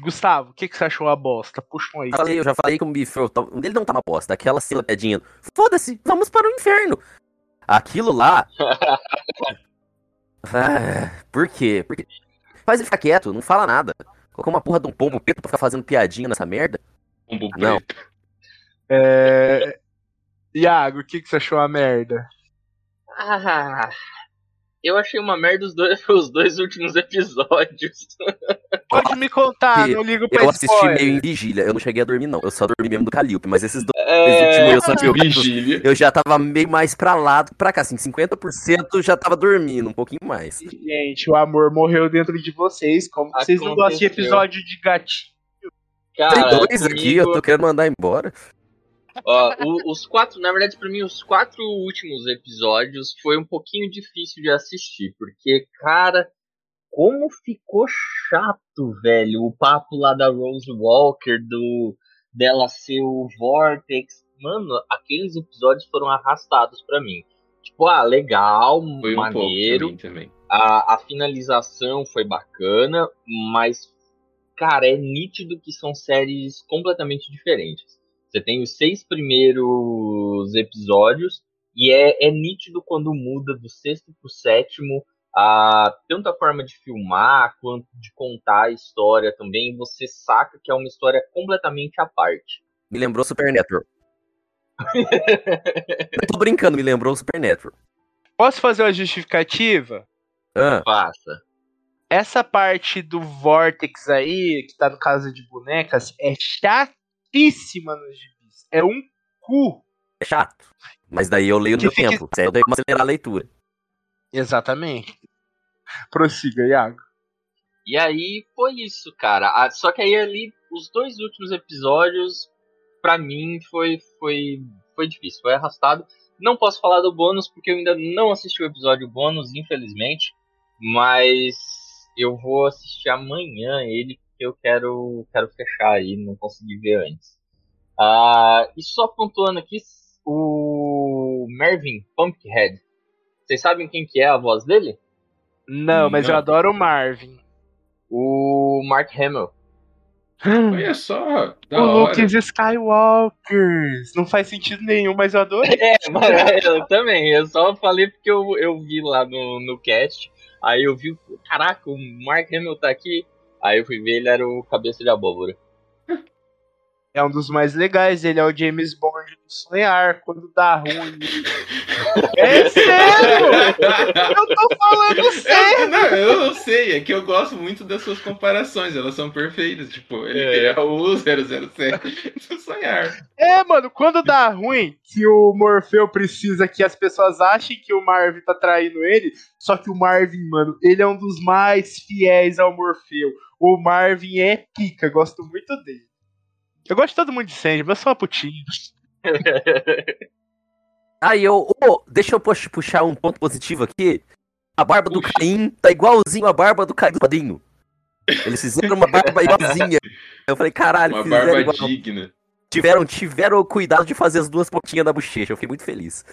Gustavo, o que, que você achou uma bosta? Puxa um aí. Eu, falei, eu já falei com o Bife, eu tava- ele não tá uma bosta. Aquela cena pedinha. Foda-se, vamos para o inferno. Aquilo lá. Ah, por quê? Porque faz ele ficar quieto, não fala nada. Colocou uma porra de um pombo preto pra ficar fazendo piadinha nessa merda. Pombo Não. preto. É... Iago, o que, que você achou uma merda? Ah, eu achei uma merda os dois, os dois últimos episódios. Pode me contar, Que não ligo pra Eu assisti spoiler. meio em vigília, eu não cheguei a dormir, não. Eu só dormi mesmo do Calliope, mas esses dois É, últimos eu só o Vigília. Eu já tava meio mais pra lá do que pra cá, assim, 50% já tava dormindo, um pouquinho mais. Gente, o amor morreu dentro de vocês. Como que vocês não gostam de Aconteceu. episódio de gatinho? Tem cara, dois aqui, comigo- eu tô querendo mandar embora. Ó, o- os quatro, na verdade, pra mim, os quatro últimos episódios foi um pouquinho difícil de assistir, porque, cara, como ficou chato, velho, o papo lá da Rose Walker, do dela ser o Vortex. Mano, aqueles episódios foram arrastados pra mim. Tipo, ah, legal, Foi maneiro, também. a, a finalização foi bacana, mas, cara, é nítido que são séries completamente diferentes. Você tem os seis primeiros episódios, e é, é nítido quando muda do sexto pro sétimo, a, tanto a forma de filmar quanto de contar a história também, você saca que é uma história completamente à parte. Me lembrou Supernatural. eu tô brincando, me lembrou Supernatural. Posso fazer uma justificativa? Ah, Passa. Essa parte do Vortex aí, que tá no Casa de Bonecas, é chatíssima nos gibis. É um cu. é chato. Mas daí eu leio no Que meu fica- tempo. Aí eu tenho que acelerar a leitura. Exatamente. Prossiga, Iago. E aí foi isso, cara. Ah, Só que aí ali, os dois últimos episódios, pra mim, foi, foi, foi difícil, foi arrastado. Não posso falar do bônus, porque eu ainda não assisti o episódio bônus, infelizmente. Mas eu vou assistir amanhã ele, porque eu quero, quero fechar aí, não consegui ver antes. Ah, e só pontuando aqui, o Mervyn Pumpkinhead. Vocês sabem quem que é a voz dele? Não, mas eu Não. adoro o Marvin. O Mark Hamill. Olha só, da o hora. Luke Skywalkers. Não faz sentido nenhum, mas eu adorei. É, mas eu também. Eu só falei porque eu, eu vi lá no, no cast. Aí eu vi, caraca, o Mark Hamill tá aqui. Aí eu fui ver, ele era o cabeça de abóbora. É um dos mais legais. Ele é o James Bond do Sonhar, quando dá ruim. É sério! Eu tô falando sério! Não, eu não sei, é que eu gosto muito das suas comparações, elas são perfeitas. Tipo, ele é, o 007 do sonhar. É, mano, quando dá ruim, que o Morfeu precisa que as pessoas achem que o Marvin tá traindo ele, só que o Marvin, mano, ele é um dos mais fiéis ao Morfeu. O Marvin é pica, gosto muito dele. Eu gosto de todo mundo de Sandy, mas só uma putinha. Aí eu. ô, deixa eu pux- puxar um ponto positivo aqui. A barba do Puxa. Caim tá igualzinho a barba do Caim do padrinho. Eles fizeram uma barba igualzinha. Eu falei, caralho, Uma fizeram barba igual. digna. Tiveram, tiveram o cuidado de fazer as duas pontinhas da bochecha. Eu fiquei muito feliz.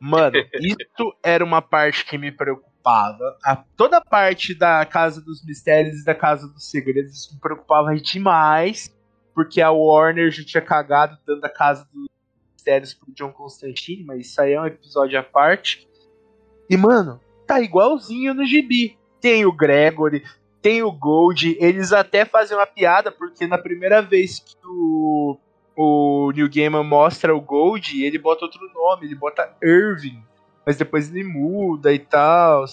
Mano, isso era uma parte que me preocupava. A, toda a parte da Casa dos Mistérios e da Casa dos Segredos me preocupava demais. Porque a Warner já tinha cagado dando a Casa dos Mistérios pro John Constantine, mas isso aí é um episódio à parte. E, mano, tá igualzinho no gibi. Tem o Gregory, tem o Gold. Eles até fazem uma piada, porque na primeira vez que o, o New Gaiman mostra o Gold, ele bota outro nome, ele bota Irving. Mas depois ele muda e tal.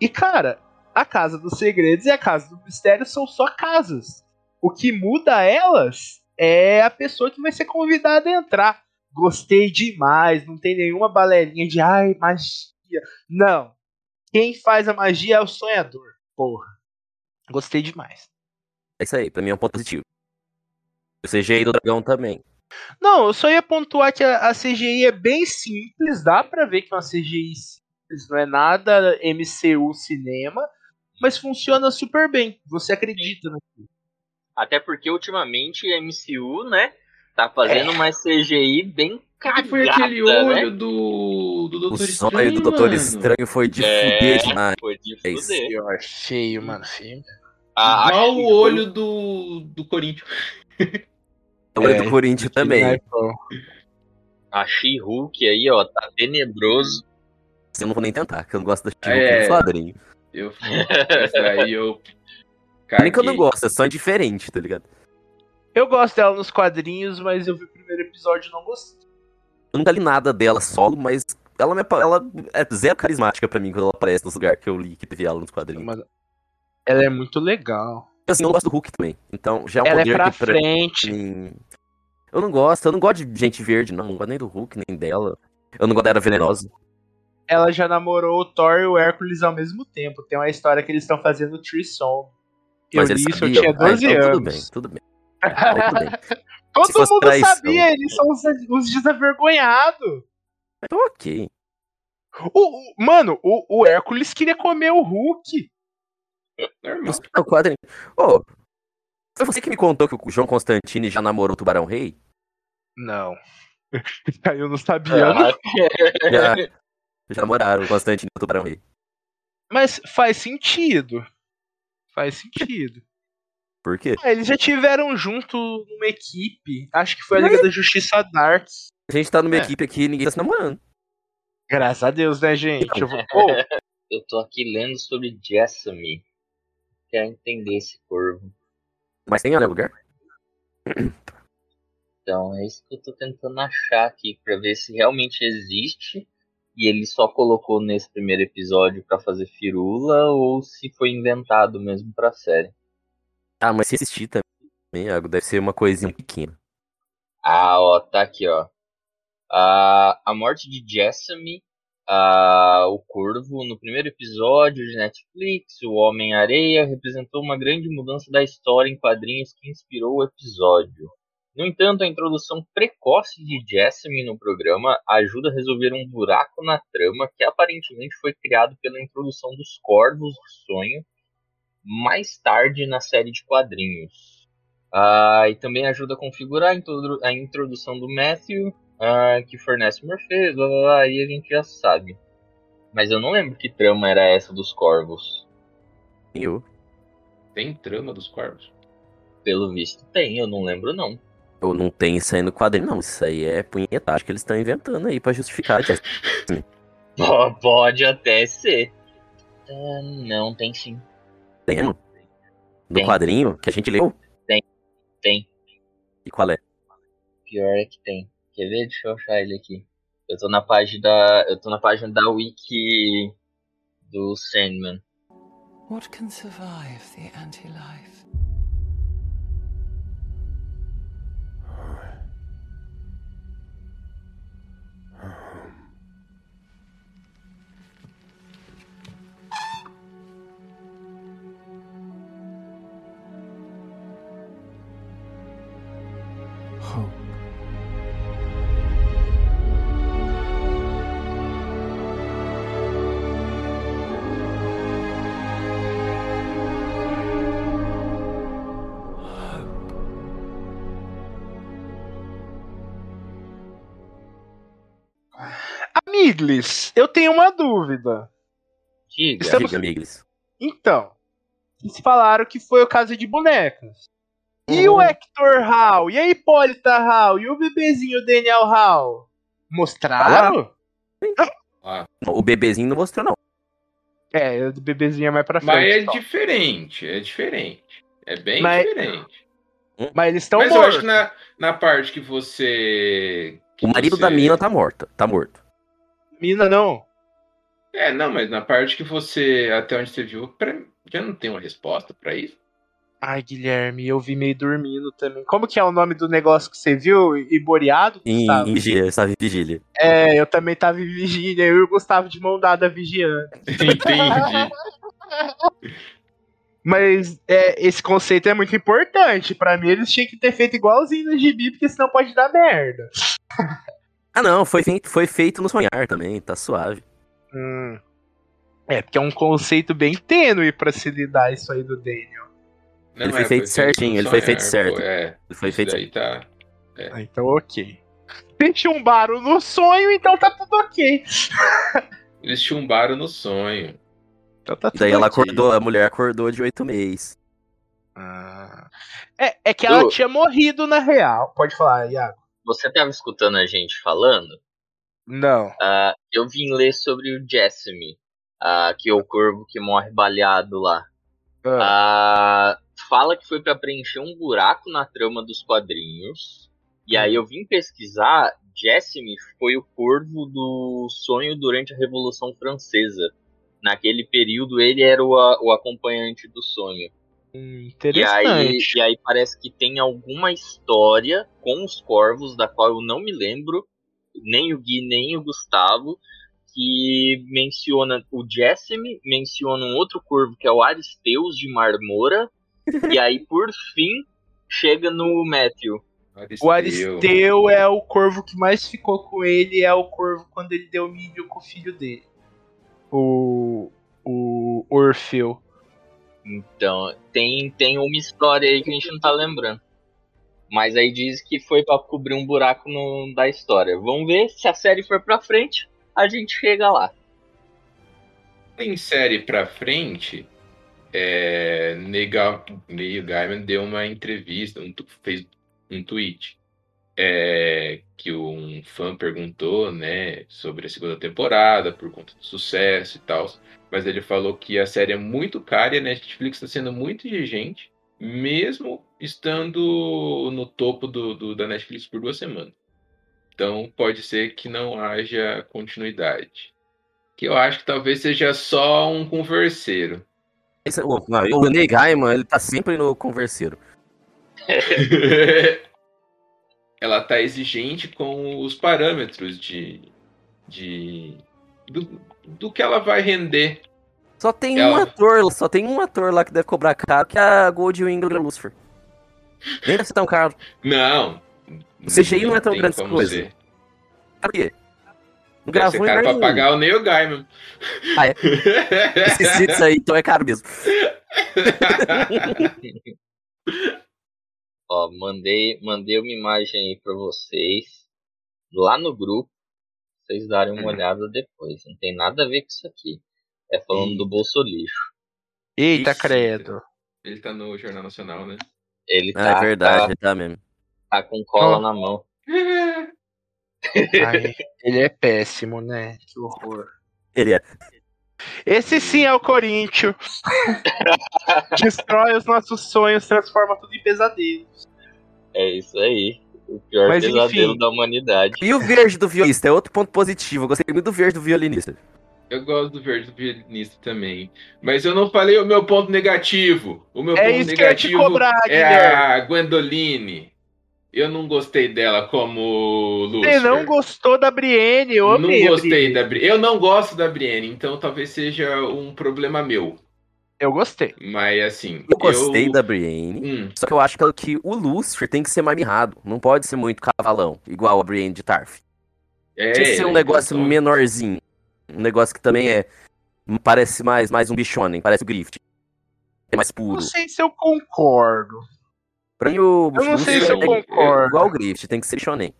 E, cara, a Casa dos Segredos e a Casa do Mistério são só casas. O que muda elas é a pessoa que vai ser convidada a entrar. Gostei demais, não tem nenhuma balelinha de ai, magia. Não. Quem faz a magia é o sonhador. Porra. Gostei demais. É isso aí, pra mim é um ponto positivo. O CGI do dragão também. Não, eu só ia pontuar que a, a CGI é bem simples, dá pra ver que é uma CGI simples, não é nada MCU cinema, mas funciona super bem. Você acredita naquilo. Até porque ultimamente a MCU, né? Tá fazendo uma CGI bem Que cagada, foi aquele né? olho do, do O Doutor sonho Estranho, do Doutor. Estranho foi de É. fuder demais. Foi de É fuder. Pior, feio, mano, feio. A- Igual o olho do, do Corinthians. O olho É, do Corinthians também. A She-Hulk aí, ó, tá tenebroso. Eu não vou nem tentar, que eu não gosto da É. She-Hulk no quadrinho. Eu, essa aí eu. Nem que eu não caguei. gosto, é só diferente, tá ligado? Eu gosto dela nos quadrinhos, mas eu vi o primeiro episódio e não gostei. Eu nunca li nada dela solo, mas ela, me, ela é zero carismática pra mim quando ela aparece nos lugares que eu li que teve ela nos quadrinhos. Mas ela é muito legal. Assim, eu gosto do Hulk também. Então já é um ela é poder pra que pra frente. mim. Eu não gosto, eu não gosto de gente verde, não. Não gosto nem do Hulk, nem dela. Eu não gosto da Era Venenosa. Ela já namorou o Thor e o Hércules ao mesmo tempo. Tem uma história que eles estão fazendo Threesome. Eu Mas li eles isso, eu sabiam. tinha 12 ah, então anos. Tudo bem, tudo bem. Então, tudo bem. Todo mundo traição. sabia, eles são os, os desavergonhados. Então, ok. O, o- mano, o, o Hércules queria comer o Hulk. Normal. Mas, o quadrinho. Ô, foi você que me contou que o João Constantine já namorou o Tubarão Rei? Não. Eu não sabia. não. Ah, Já, já namoraram o Constantine e o Tubarão Rei. Mas faz sentido. Faz sentido. Por quê? Ah, eles já tiveram junto numa equipe. Acho que foi a Liga da Justiça Dark. A gente tá numa É. equipe aqui e ninguém tá se namorando. Graças a Deus, né, gente? Eu vou... Eu tô aqui lendo sobre Jessamy. Quero entender esse corvo. Mas tem, lugar? Então é isso que eu tô tentando achar aqui pra ver se realmente existe e ele só colocou nesse primeiro episódio pra fazer firula ou se foi inventado mesmo pra série. Ah, mas se assistir também, Iago, deve ser uma coisinha pequena. Ah, ó, tá aqui, ó. A, a morte de Jessamy, a, o Corvo, no primeiro episódio de Netflix, o Homem-Areia, representou uma grande mudança da história em quadrinhos que inspirou o episódio. No entanto, a introdução precoce de Jessamy no programa ajuda a resolver um buraco na trama que aparentemente foi criado pela introdução dos Corvos do Sonho mais tarde na série de quadrinhos. Ah, e também ajuda a configurar a introdu- a introdução do Matthew, ah, que fornece Morpheus, blá blá blá, aí a gente já sabe. Mas eu não lembro que trama era essa dos Corvos. E eu. Tem trama dos corvos. Pelo visto tem, eu não lembro não. Eu não tenho isso aí no quadrinho, não. Isso aí é punhetagem que eles estão inventando aí pra justificar. Pode até ser. Ah, não, tem sim. Tem, no Do Tem. quadrinho que a gente leu? Tem. E qual é? Pior é que tem. Quer ver? Deixa eu achar ele aqui. Eu tô na página da. Eu tô na página da wiki do Sandman. What can survive the anti-life? Eu tenho uma dúvida. Diga. Estamos- Diga. Então, eles falaram que foi o caso de bonecas. E o Hector Hall? E a Hipólita Hall? E o bebezinho Daniel Hall? Mostraram? O bebezinho não mostrou, não. É, o do bebezinho é mais pra frente. Mas é só. diferente, é diferente. É bem Mas- diferente. Mas eles estão Mas eu acho mortos. que na, na parte que você. que O marido você- da mina tá morto. Tá morto. Mina não. É, não, mas na parte que você. Até onde você viu, pra- já não tem uma resposta pra isso? Ai, Guilherme, eu vi meio dormindo também. Como que é o nome do negócio que você viu? Iboreado? Em, em vigília, estava em vigília. É, eu também tava em vigília. Eu e o Gustavo de mão dada vigiando. Entendi. Mas é, esse conceito é muito importante. Pra mim, eles tinham que ter feito igualzinho no gibi, porque senão pode dar merda. Ah, não, foi feito, foi feito no sonhar também, tá suave. Hum. É, porque é um conceito bem tênue pra se lidar isso aí do Daniel. Não, Ele foi é, feito certinho, no ele foi feito certo. pô, é, Ele foi isso feito daí tá. Ah, então ok. Se chumbaram no sonho, então tá tudo ok. Eles chumbaram no sonho. Então tá E tudo daí ela acordou, a mulher acordou de oito meses. Ah. É, é que ela tinha morrido na real. Pode falar, Iago. Você tava escutando a gente falando? Não. Ah, eu vim ler sobre o Jessamy, ah, que é o corvo que morre baleado lá. Ah, Ah, fala que foi pra preencher um buraco na trama dos quadrinhos. E aí eu vim pesquisar. Jessamy foi o corvo do sonho durante a Revolução Francesa. Naquele período ele era o, o acompanhante do sonho. Hum, E aí, interessante. e aí parece que tem alguma história com os corvos, da qual eu não me lembro, nem o Gui, nem o Gustavo, que menciona o Jessamy, menciona um outro corvo que é o Aristeus de Marmora, e aí por fim chega no Matthew. O Aristeu é o corvo que mais ficou com ele, é o corvo quando ele deu milho com o filho dele. O. O Orfeu. Então, tem, tem uma história aí que a gente não tá lembrando. Mas aí diz que foi pra cobrir um buraco no, da história. Vamos ver se a série for pra frente, a gente chega lá. Em série pra frente, é, Neil Gaiman deu uma entrevista, um fez um tweet, é, que um fã perguntou, né, sobre a segunda temporada, por conta do sucesso e tal, mas ele falou que a série é muito cara e a Netflix está sendo muito exigente, mesmo estando no topo do, do- da Netflix por duas semanas. Então pode ser que não haja continuidade. Que eu acho que talvez seja só um converseiro. Esse- o, não, o Neil Gaiman, ele tá sempre no converseiro. Ela tá exigente com os parâmetros de. de do, do que ela vai render. Só tem Ela- um ator, só tem um ator lá que deve cobrar caro, que é a Goldwing Lucifer. Nem deve ser tão caro. Não. O CGI não é tão grande coisa. Por quê? Não gravou lugar pra pagar o Neil Gaiman. Ah, é? Esses aí, então é caro mesmo. Ó, mandei, mandei uma imagem aí pra vocês. Lá no grupo. Vocês darem uma Hum. olhada depois. Não tem nada a ver com isso aqui. É falando do bolso lixo. Eita, Ixi. credo. Ele tá no Jornal Nacional, né? Ele Ah, tá, é verdade, tá, tá mesmo. tá com cola Ó. na mão. Ai, ele é péssimo, né? Que horror. Ele é. Esse sim é o Corinthians. Destrói os nossos sonhos, transforma tudo em pesadelo. É isso aí. O pior Mas, pesadelo enfim. da humanidade. E o verde do violinista é outro ponto positivo. Eu gostei muito do verde do violinista. Eu gosto do verde do violinista também. Mas eu não falei o meu ponto negativo. O meu É ponto isso que eu ia te negativo cobrar, é Guilherme. a Gwendoline. Eu não gostei dela como Lucifer. Você não gostou da Brienne, eu Não gostei Brienne. da Brienne. Eu não gosto da Brienne, então talvez seja um problema meu. Eu gostei. Mas assim. Eu gostei da Brienne. Hum, Só que eu acho que, que o Lucifer tem que ser mais mirrado. Não pode ser muito cavalão, igual a Brienne de Tarth. é, Tinha que ser um negócio menorzinho. Um negócio que também é. Parece mais, mais um bichonem, parece o Grift. É mais puro. Não sei se eu concordo. Pra mim, o Eu não sei se eu é concordo. igual o Grift, tem que ser bichonem.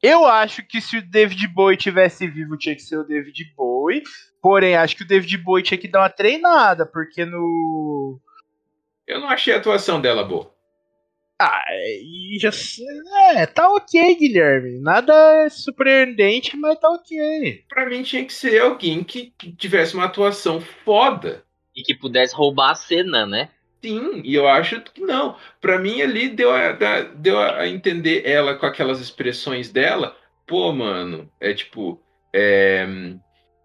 Eu acho que se o David Bowie tivesse vivo, tinha que ser o David Bowie. Porém, acho que o David Bowie tinha que dar uma treinada, porque no. Eu não achei a atuação dela boa. Ah, e já. É, tá ok, Guilherme. Nada é surpreendente, mas tá ok. Pra mim tinha que ser alguém que que tivesse uma atuação foda. E que pudesse roubar a cena, né? Sim, e eu acho que não. Pra mim ali deu a, deu a entender ela com aquelas expressões dela. Pô, mano, é tipo é,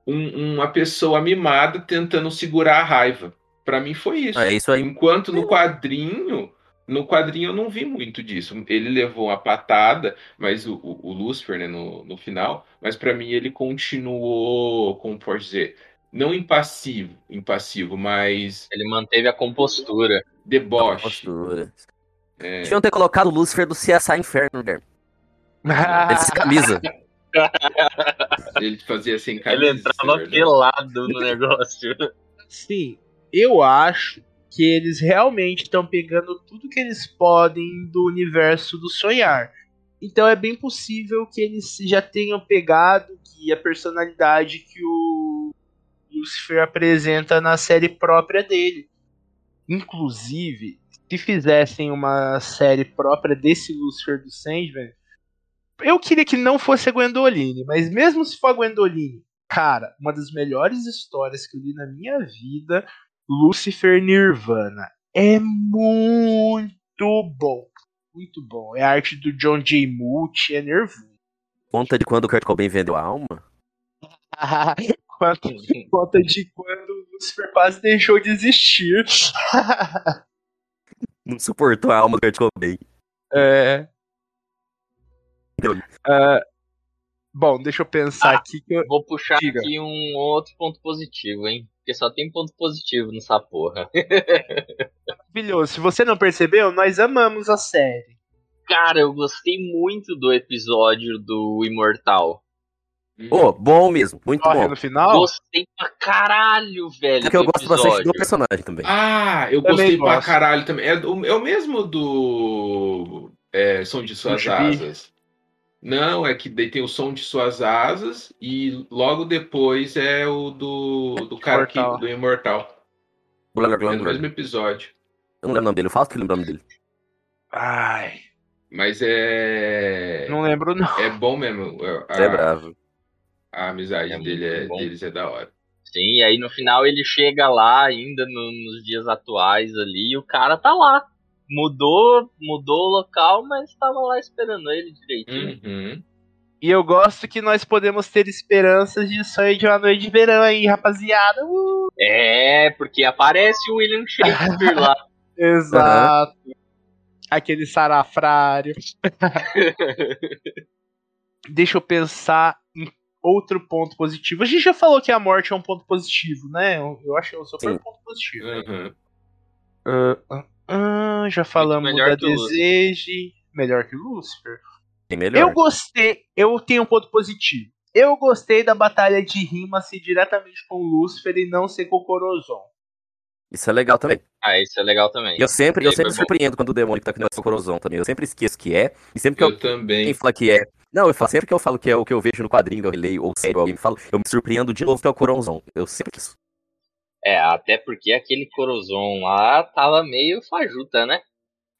um- uma pessoa mimada tentando segurar a raiva. Pra mim foi isso. É isso aí. Enquanto no quadrinho, no quadrinho eu não vi muito disso. Ele levou uma patada, mas o, o, o Lucifer, né, no, no final, mas pra mim ele continuou, como pode dizer, não impassivo, impassivo, mas Ele manteve a compostura. deboche. Postura. É, Deviam ter colocado o Lucifer do CSI Inferno, Guilherme. Ele sem camisa. ele fazia sem camisa. Ele entrava é pelado no negócio. Sim, eu acho que eles realmente estão pegando tudo que eles podem do universo do sonhar. Então é bem possível que eles já tenham pegado que a personalidade que o Lucifer apresenta na série própria dele. Inclusive, se fizessem uma série própria desse Lucifer do Sandman, eu queria que não fosse a Gwendoline, mas mesmo se for a Gwendoline, cara, uma das melhores histórias que eu li na minha vida, Lucifer Nirvana. É muito bom. Muito bom. É a arte do John J. Mucci, é nervoso. Conta de quando o Kurt Cobain vendeu a alma. Conta, conta de quando o Lucifer quase deixou de existir. Não suportou a alma do Kurt Cobain. é. Ah, bom, deixa eu pensar Ah. aqui que eu. Vou puxar Diga. aqui um outro ponto positivo, hein? Porque só tem ponto positivo nessa porra. Maravilhoso. Se você não percebeu, nós amamos a série. Cara, eu gostei muito do episódio do Imortal. Ô, bom mesmo, muito Corre bom. no final. Gostei pra caralho, velho. Porque eu do gosto bastante do episódio. personagem também. Ah, eu Também gostei pra gosto. caralho também. É, do- é o mesmo do é, Som de Suas Do Gibi. Asas. Não, é que daí tem o Som de Suas Asas e logo depois é o do, do cara que, Imortal. do Imortal. Blá, blá, É blá, no mesmo episódio. Eu não lembro o nome dele, eu faço que lembro o nome dele. Ai, Mas é. não lembro não. É bom mesmo. A, É bravo. A amizade É dele é, deles é da hora. Sim, e aí no final ele chega lá ainda no- nos dias atuais ali e o cara tá lá. Mudou, mudou o local, mas tava lá esperando ele direitinho. Uhum. E eu gosto que nós podemos ter esperanças de sonho de uma noite de verão aí, rapaziada. Uh, É, porque aparece o William Shakespeare lá. exato. Aquele sarafrário. Deixa eu pensar em outro ponto positivo. A gente já falou que a morte é um ponto positivo, né? Eu, eu acho que é um super Sim. ponto positivo. Uhum. Ah, ah, ah, já falamos melhor da que o Lúcifer. Deseje. Melhor que. Bem melhor. Eu gostei, eu tenho um ponto positivo. Eu gostei da batalha de rima ser diretamente com o Lucifer e não ser com o Corozon. Isso é legal também. Ah, isso é legal também. E eu sempre, eu Ele sempre foi bom. surpreendo quando o demônio tá aqui no Corozão também. Eu sempre esqueço que é. E sempre que Eu eu, também. fala que é. Não, eu falo, sempre que eu falo que é o que eu vejo no quadrinho, eu releio, ou sério, alguém me fala, eu me surpreendo de novo que é o Corozão. Eu sempre quis. É, até porque aquele Corozon lá tava meio fajuta, né?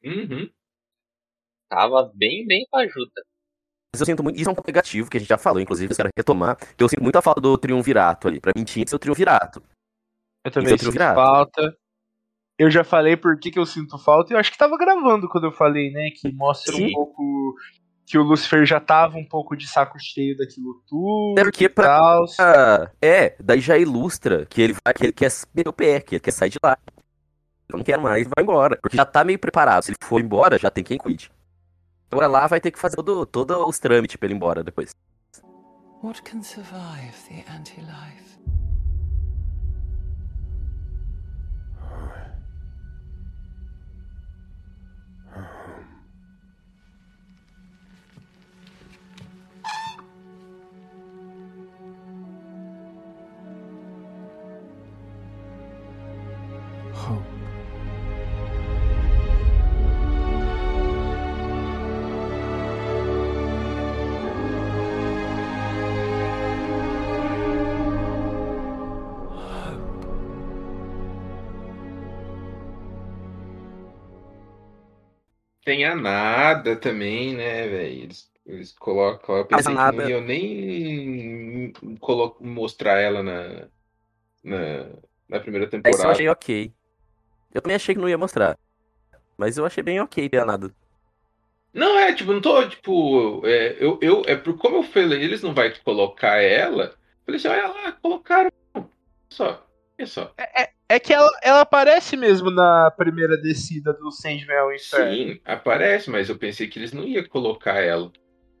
Uhum. Tava bem, bem fajuta. Mas eu sinto muito. Isso é um ponto negativo que a gente já falou, inclusive, eu quero retomar. Que eu sinto muita falta do triunvirato ali. Pra mim tinha que ser o triunvirato. Eu também sinto virado. falta. Eu já falei por que, que eu sinto falta. Eu acho que tava gravando quando eu falei, né? Que mostra um Sim. pouco que o Lucifer já tava um pouco de saco cheio daquilo tudo. Até porque e pra-. Ah, é, daí já ilustra que ele vai, que ele quer meter o pé, que ele quer sair de lá. Eu não quero mais, vai embora. Porque já tá meio preparado. Se ele for embora, já tem quem cuide. Agora lá vai ter que fazer todo, todo os trâmites pra ele ir embora depois. What can survive the anti-life? Hope. Tem a nada também, né, velho? Eles, eles colocam. Eu pensei que não iam nem colo- mostrar ela na, na, na primeira Aí isso eu temporada. achei ok. Eu também achei que não ia mostrar. Mas eu achei bem ok ter nada. Não, é, tipo, não tô, tipo, é, eu, eu, é por como eu falei, eles não vai colocar ela. Eu falei assim, olha lá, colocaram. Só, é só. É que ela, ela aparece mesmo na primeira descida do Sandman ao Inferno. Sim, aparece, mas eu pensei que eles não iam colocar ela.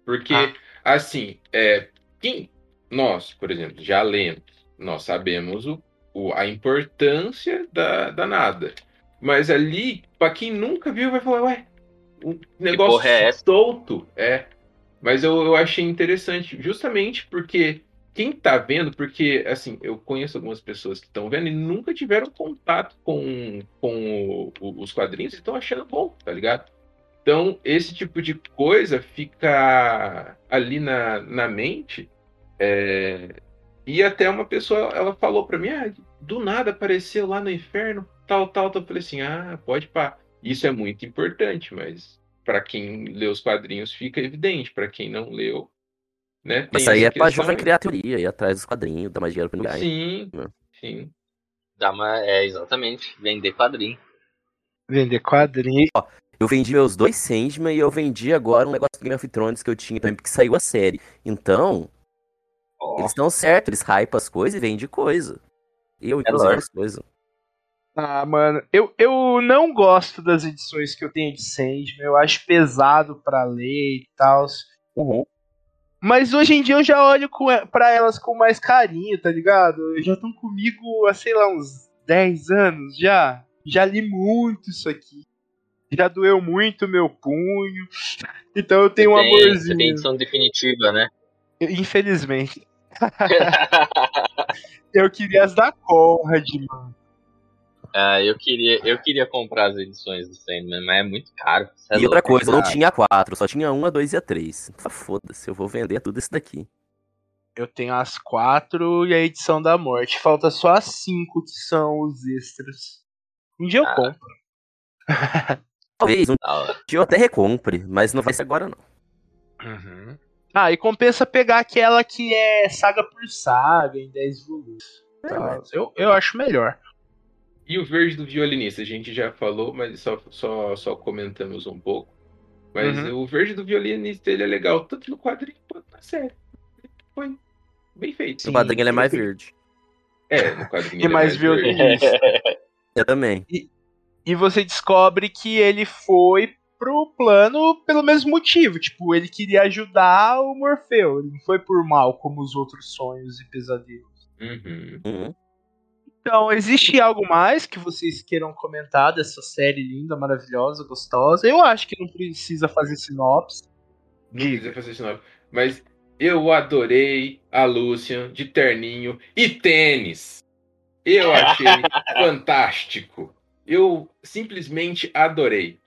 Porque, Ah. assim, é, quem, nós, por exemplo, já lemos, nós sabemos o, o- a importância da, da nada. Mas ali, pra quem nunca viu, vai falar, ué, um negócio é solto. É. Mas eu, eu achei interessante, justamente porque quem tá vendo, porque, assim, eu conheço algumas pessoas que estão vendo e nunca tiveram contato com, com o- o- os quadrinhos e estão achando bom, tá ligado? Então, esse tipo de coisa fica ali na, na mente. é, E até uma pessoa, ela falou pra mim, ah, do nada apareceu lá no inferno, tal, tal, tal. Eu falei assim, ah, pode pá. Isso é muito importante, mas pra quem lê os quadrinhos fica evidente, pra quem não leu, né? Isso aí é pra jovem aí. criar teoria, ir atrás dos quadrinhos, dar mais dinheiro pro lugar. Sim, né? sim. Dá uma, é, exatamente. Vender quadrinho. Vender quadrinho. Eu vendi meus dois Sandman e eu vendi agora um negócio do Game of Thrones que eu tinha também, porque saiu a série. Então, Ó, eles estão certos, eles hypam as coisas e vendem coisa. Eu, inclusive, lógico. as coisas. Ah, mano, eu, eu não gosto das edições que eu tenho de Sandman. Eu acho pesado pra ler e tal. Mas hoje em dia eu já olho com, pra elas com mais carinho, tá ligado? Já estão comigo há, sei lá, uns 10 anos já. Já li muito isso aqui. Já doeu muito meu punho. Então eu tenho um tem, Você tem amorzinho. edição definitiva, né? Infelizmente. Eu queria as da Conrad, mano. Ah, eu queria, eu queria comprar as edições do Sandman, mas é muito caro. É E outra coisa, não tinha quatro, só tinha a um, a dois e a três. Ah, Foda-se, eu vou vender tudo isso daqui. Eu tenho as quatro e a edição da morte. Falta só as cinco que são os extras. Um dia eu Ah. compro. Talvez, um dia eu até recompre, mas não vai ser agora não. Ah, e compensa pegar aquela que é saga por saga, em 10 volumes. É, Tá, eu, eu acho melhor. E o verde do violinista, a gente já falou, mas só, só, só comentamos um pouco. Mas Uhum. o verde do violinista, ele é legal, tanto no quadrinho quanto na série. Foi bem feito. No quadrinho ele é mais verde. É, no quadrinho E ele é mais verde. violinista. Eu também. E você descobre que ele foi pro plano pelo mesmo motivo. Tipo, ele queria ajudar o Morfeu. Ele não foi por mal como os outros sonhos e pesadelos. Uhum. Uhum. Então, existe algo mais que vocês queiram comentar dessa série linda, maravilhosa, gostosa? Eu acho que não precisa fazer sinopse. Não precisa fazer nome. Mas eu adorei a Lucian de terninho e tênis. Eu achei fantástico. Eu simplesmente adorei.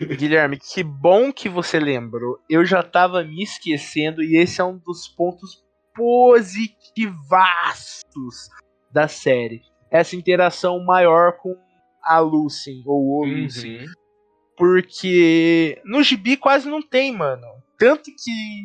Guilherme, que bom que você lembrou. Eu já tava me esquecendo e esse é um dos pontos positivaços da série. Essa interação maior com a Lucien, ou o Lucien. Uhum. Porque no gibi quase não tem, mano. Tanto que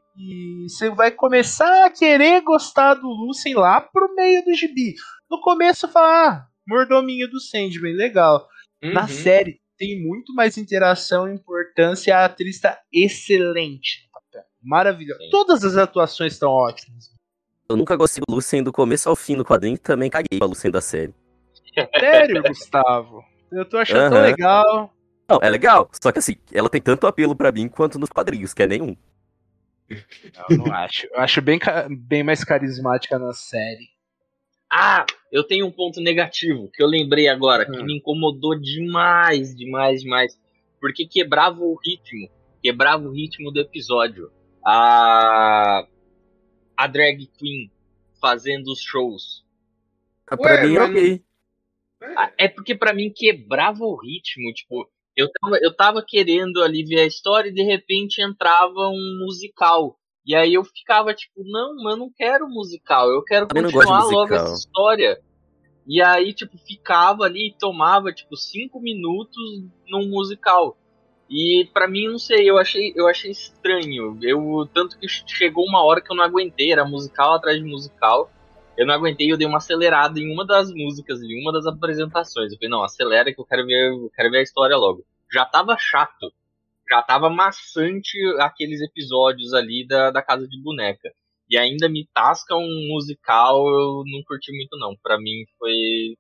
você vai começar a querer gostar do Lucien lá pro meio do gibi. No começo fala, ah, mordominho do Sandman, legal. Na Uhum. série tem muito mais interação e importância. A atriz tá excelente no Maravilhosa. Todas as atuações estão ótimas. Eu nunca gostei do Lucien do começo ao fim do quadrinho e também caguei pra Lucien da série. Sério, Gustavo? Eu tô achando tão Aham. legal. Não, é legal, só que assim, ela tem tanto apelo pra mim quanto nos quadrinhos, que é nenhum. Não, não acho. Eu acho bem, bem mais carismática na série. Ah, eu tenho um ponto negativo que eu lembrei agora, que Hum. me incomodou demais, demais, demais. Porque quebrava o ritmo. Quebrava o ritmo do episódio. A. A drag queen fazendo os shows. Ah, Pra Ué, mim, ok. Ah, É porque pra mim quebrava o ritmo, tipo, eu tava, eu tava querendo ali ver a história e de repente entrava um musical. E aí eu ficava tipo, não, mas eu não quero musical, eu quero de continuar logo essa história. E aí, tipo, ficava ali e tomava, tipo, cinco minutos num musical. E pra mim, não sei, eu achei, eu achei estranho. Eu, tanto que chegou uma hora que eu não aguentei, era musical atrás de musical. Eu não aguentei, eu dei uma acelerada em uma das músicas, em uma das apresentações. Eu falei, não, acelera que eu quero ver, eu quero ver a história logo. Já tava chato. Já tava maçante aqueles episódios ali da, da Casa de Boneca. E ainda me tasca um musical, eu não curti muito não. Pra mim foi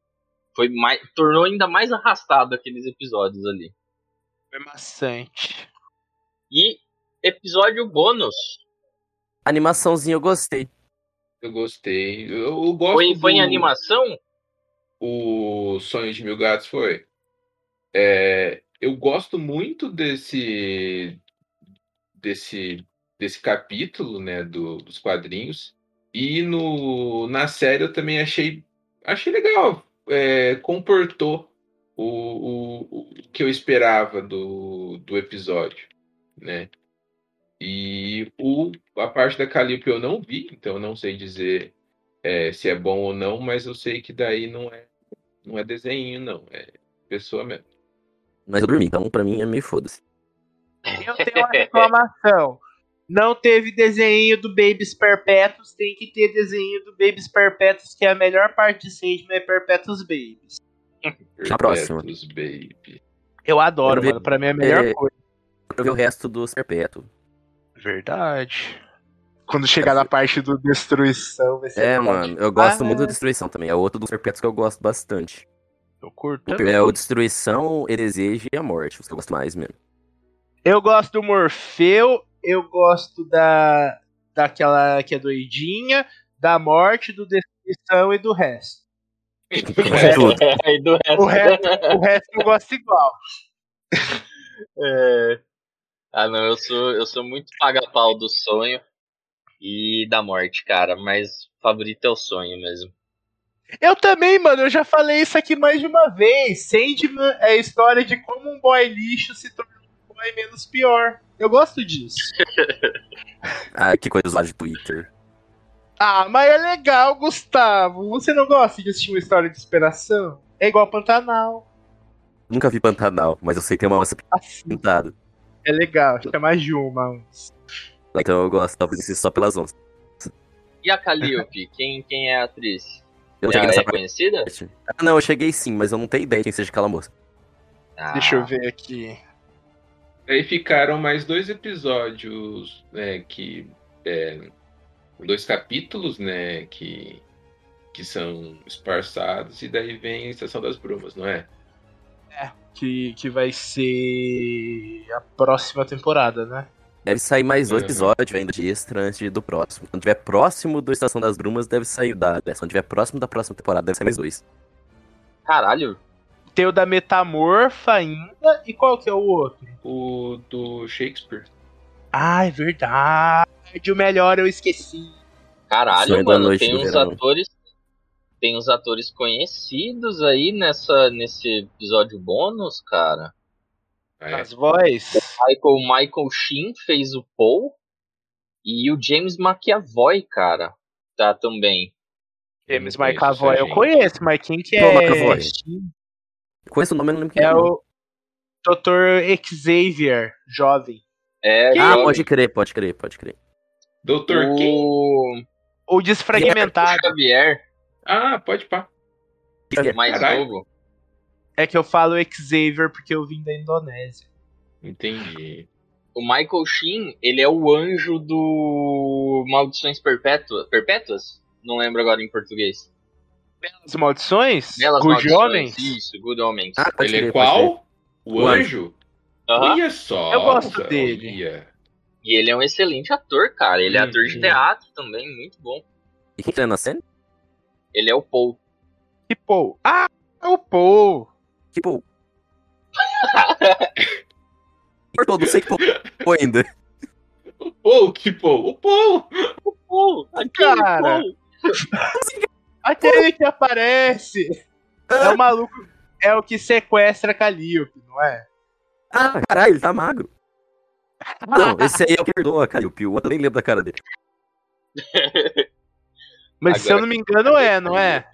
foi mais tornou ainda mais arrastado aqueles episódios ali. Foi maçante. E episódio bônus. Animaçãozinha eu gostei. Eu gostei. Eu, eu gosto Foi, foi em animação? O Sonho de Mil Gatos foi. É, eu gosto muito desse desse desse capítulo, né, do- dos quadrinhos. E no na série eu também achei achei legal. É, comportou o, o, o que eu esperava do, do episódio, né? E o, a parte da Calliope eu não vi, então não sei dizer é, se é bom ou não, mas eu sei que daí não é não é desenho, não. É pessoa mesmo. Mas eu dormi, então pra mim é meio foda-se. Eu tenho uma reclamação. Não teve desenho do Babies Perpétuos, tem que ter desenho do Babies Perpétuos, que é a melhor parte de Sandman é Perpétuos Babies. Na próxima. Perpétuos, baby. Eu adoro, ver- mano. Pra mim é a melhor é- coisa. Pra ver o resto dos Perpétuo. Verdade. Quando chegar na parte do Destruição, vai ser. É, mano, eu gosto Ah, muito da Destruição também. É outro dos Perpétuos que eu gosto bastante. Eu curto. É o Destruição, o Desejo e a Morte, os que eu gosto mais mesmo. Eu gosto do Morfeu, eu gosto da daquela que é doidinha, da morte, do Destruição e do resto. É tudo. E do resto- O resto, o resto eu gosto igual. É. Ah, não, eu sou, eu sou muito paga-pau do sonho e da morte, cara, mas favorito é o sonho mesmo. Eu também, mano, eu já falei isso aqui mais de uma vez. Sandman é a história de como um boy lixo se tornou um boy menos pior. Eu gosto disso. Ah, que coisa lá de Twitter. Ah, mas é legal, Gustavo. Você não gosta de assistir uma história de inspiração? É igual Pantanal. Nunca vi Pantanal, mas eu sei que tem uma onça Assim, pintada. é legal. Chama mais de uma. Então eu gosto talvez assistir só pelas onças. E a Calliope, quem, quem é a atriz? Eu cheguei é nessa parte. conhecida? Ah, não, eu cheguei sim, mas eu não tenho ideia quem seja aquela moça. Ah, Deixa eu ver aqui. Aí ficaram mais dois episódios, né, que é, dois capítulos, né, que que são esparçados e daí vem a Estação das Brumas, não é? Que, que vai ser a próxima temporada, né? Deve sair mais um Uhum. episódio ainda de extra antes do próximo. Quando tiver próximo do Estação das Brumas, deve sair da. Quando tiver próximo da próxima temporada, deve sair mais dois. Caralho, Tem o da Metamorfa ainda. E qual que é o outro? O do Shakespeare. Ah, é verdade. O melhor eu esqueci. caralho, Sonho mano, tem uns verão. atores. Tem uns atores conhecidos aí nessa, nesse episódio bônus, cara. Ah, é. As vozes. Michael, Michael Sheen fez o Paul. E o James McAvoy, cara, tá também. James conheço McAvoy eu conheço, mas quem que é? McAvoy? Conheço o nome, eu não lembro quem É é. o Dr. Xavier, jovem. É, Ah, jovem. pode crer, pode crer, pode crer. Doutor quem? o Ou desfragmentado. Xavier, Ah, pode pá. mais Caralho. novo. É que eu falo Xavier porque eu vim da Indonésia. Entendi. O Michael Sheen, ele é o anjo do Maldições Perpétuas. Perpétuas? Não lembro agora em português. As maldições? Belas Good Maldições. Homens? Isso, Good Homens. Ah, Ele é qual? O O anjo? Aham. Olha só. Eu gosto olha. dele. E ele é um excelente ator, cara. Ele é ator de Uhum. teatro também, muito bom. E quem tá na cena? Ele é o Paul. Que Paul? Ah, é o Paul. Tipo. Cortou, não sei que Paul ainda. O Paul, que Paul? O Paul! O Paul! Aquele Cara. Paul! Aquele que aparece. É o maluco. É o que sequestra Calliope, não é? Ah, caralho, ele tá magro. Não, esse aí é o que perdoa, Calliope. O outro nem lembro da cara dele. Mas se eu não me engano é, não é?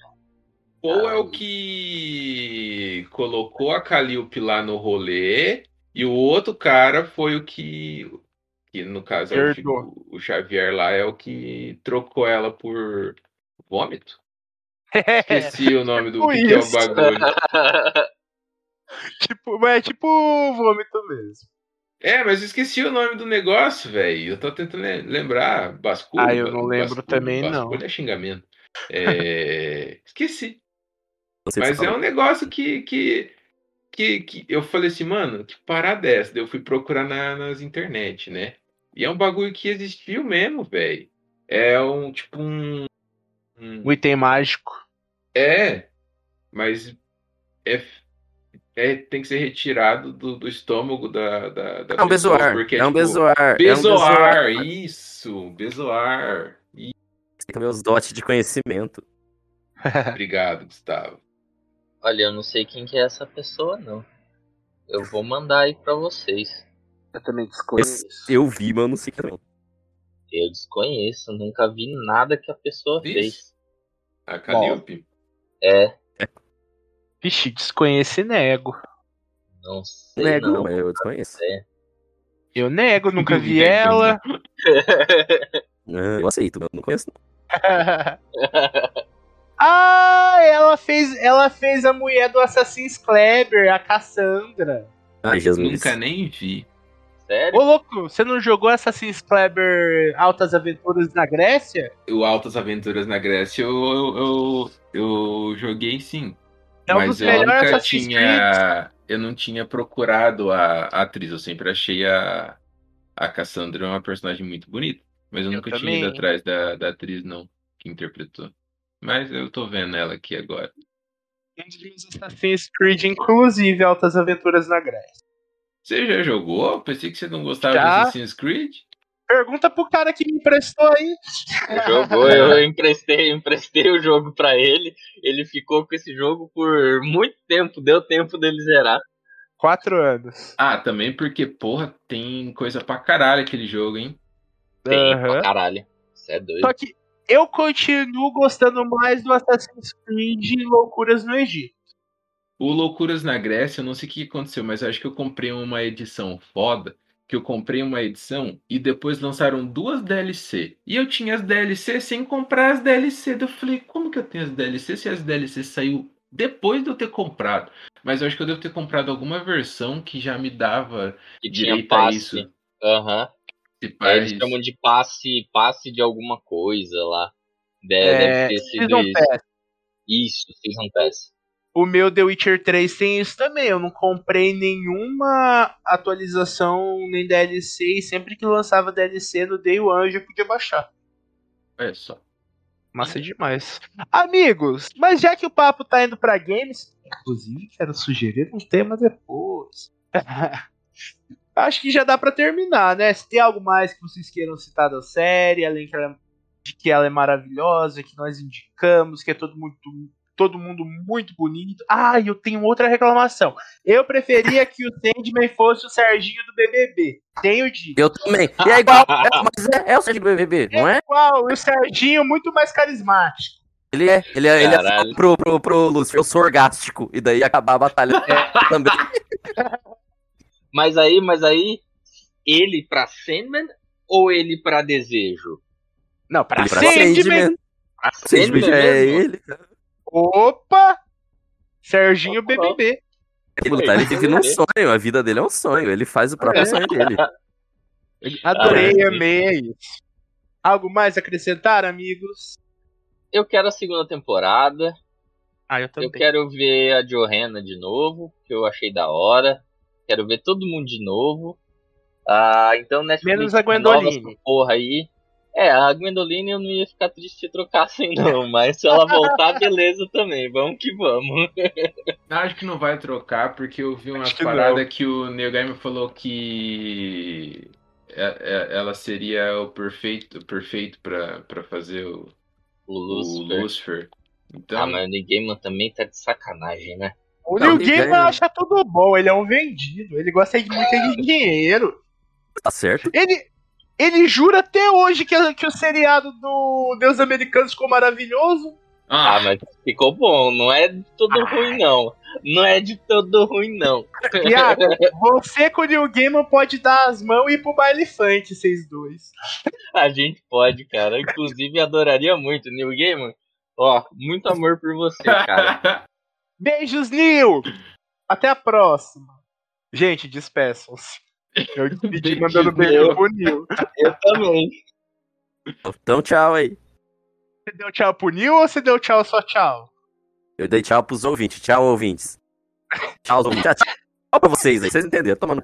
Paul é o que colocou a Calliope lá no rolê e o outro cara foi o que, que no caso é o, o Xavier lá é o que trocou ela por vômito. Esqueci o nome do tipo que, que é o bagulho. tipo, é tipo vômito mesmo. É, mas eu esqueci o nome do negócio, velho. Eu tô tentando le- lembrar. Basculho. Ah, eu não lembro basculho, também, não. basculho é xingamento. É, Esqueci. Mas é um negócio que, que, que, que eu falei assim, mano, que parada é essa? Daí Eu fui procurar na- nas internet, né? E é um bagulho que existiu mesmo, velho. É um, tipo, um... um- Um item mágico. É, mas é, é, tem que ser retirado do, do estômago da, da, da É um pessoa, bezoar. porque, É um tipo, bezoar. É um Bezoar, isso, bezoar. Ih, Tem os dotes de conhecimento. Obrigado, Gustavo. Olha, eu não sei quem que é essa pessoa, não. Eu vou mandar aí pra vocês. Eu também Esse eu vi, mas eu não sei quem também. Eu desconheço, nunca vi nada que a pessoa Isso. fez. A Calliope. É, Vixe, desconheço e nego. não sei Nego, não. eu desconheço. Eu nego, nunca vi ela. Eu aceito, mas eu não conheço. não. ah, ela fez, ela fez a mulher do Assassin's Kleber, a Cassandra. Ai, Jesus. Nunca nem vi. Sério? Ô louco, você não jogou Assassin's Kleber Altas Aventuras na Grécia? O Altas Aventuras na Grécia eu, eu, eu, eu joguei sim. É um mas dos eu melhores nunca Assassin's tinha. Eu não tinha procurado a, a atriz. Eu sempre achei a, a Cassandra uma personagem muito bonita. Mas eu, Eu nunca tinha também. ido atrás da, da atriz, não, que interpretou. Mas eu tô vendo ela aqui agora. Um Assassin's Creed, inclusive Altas Aventuras na Grécia. Você já jogou? Pensei que você não gostava Já. de Assassin's Creed. Pergunta pro cara que me emprestou aí. Jogou, eu emprestei, emprestei o jogo pra ele. Ele ficou com esse jogo por muito tempo, deu tempo dele zerar. Quatro anos. Ah, também porque, porra, tem coisa pra caralho aquele jogo, hein? Tem Aham. pra caralho. Isso é doido. Só que eu continuo gostando mais do Assassin's Creed Loucuras no Egito. O Loucuras na Grécia, eu não sei o que aconteceu, mas eu acho que eu comprei uma edição foda, que eu comprei uma edição e depois lançaram duas DLC. E eu tinha as DLC sem comprar as DLC. Eu falei, como que eu tenho as DLC se as DLC saiu depois de eu ter comprado? Mas eu acho que eu devo ter comprado alguma versão que já me dava que tinha direito a isso. Aham. Se É, eles chamam de passe, passe de alguma coisa lá. Deve, É, deve ter sido Season isso. Pass. Isso, Season Pass. O meu The Witcher 3 tem isso também. Eu não comprei nenhuma atualização nem DLC. E sempre que lançava DLC no Day One eu podia baixar. Olha só. Massa demais. Amigos, mas já que o papo tá indo pra games, inclusive quero sugerir um tema depois. Acho que já dá pra terminar, né? Se tem algo mais que vocês queiram citar da série, além que ela- de que ela é maravilhosa, que nós indicamos, que é todo mundo, todo mundo muito bonito. Ah, e eu tenho outra reclamação. Eu preferia que o Sandman fosse o Serginho do BBB. Tenho dito. Eu também. E é igual. é, mas é, é o Sérgio do BBB, não é? Qual? O Serginho muito mais carismático. Ele é. Ele é, ele é pro, pro, pro Lúcio. Eu sou orgástico. E daí acabar a batalha também. Mas aí, mas aí, ele pra Sandman ou ele pra Desejo? Não, pra Ele pra Sandman. Sandman. Pra Sandman Sandman já é ele. Opa! Serginho Opa. BBB. Ele, tá, ele vive num sonho. A vida dele é um sonho. Ele faz o próprio É. sonho dele. Adorei, amei, é isso. Algo mais a acrescentar, amigos? Eu quero a segunda temporada. Ah, eu também. Eu quero ver a Johanna de novo, que eu achei da hora. Quero ver todo mundo de novo. Ah, então Netflix Menos a Gwendoline. porra aí. É, a Gwendoline eu não ia ficar triste se trocassem não, mas se ela voltar, beleza também. Vamos que vamos. Acho que não vai trocar, porque eu vi umas Acho que que o Neil Gaiman falou que é- é- ela seria o perfeito, perfeito pra, pra fazer o, O o Lucifer. Lucifer. Então, Ah, mas o Neil Gaiman também tá de sacanagem, né? O Não, Neil ninguém- Gaiman acha tudo bom, ele é um vendido, ele gosta de muito de dinheiro. Tá certo? Ele, ele jura até hoje que, que o seriado do Deus Americanos ficou maravilhoso. Ah, ah, mas ficou bom, não é de todo ruim não. Não é de todo ruim não. Iago, você com o Neil Gaiman pode dar as mãos e ir pro baile funk, vocês dois. A gente pode, cara. Inclusive, adoraria muito. Neil Gaiman, ó, muito amor por você, cara. Beijos, Neil! Até a próxima. Gente, despeçam-se. Eu despedi mandando beijo pro Neil. Eu também. Então tchau aí. Você deu tchau pro Neil ou você deu tchau só tchau? Eu dei tchau pros ouvintes. Tchau, ouvintes. Tchau, ouvintes. Tchau, tchau pra vocês aí. Vocês entenderam. Tomando.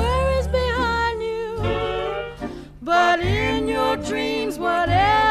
but in your dreams, whatever.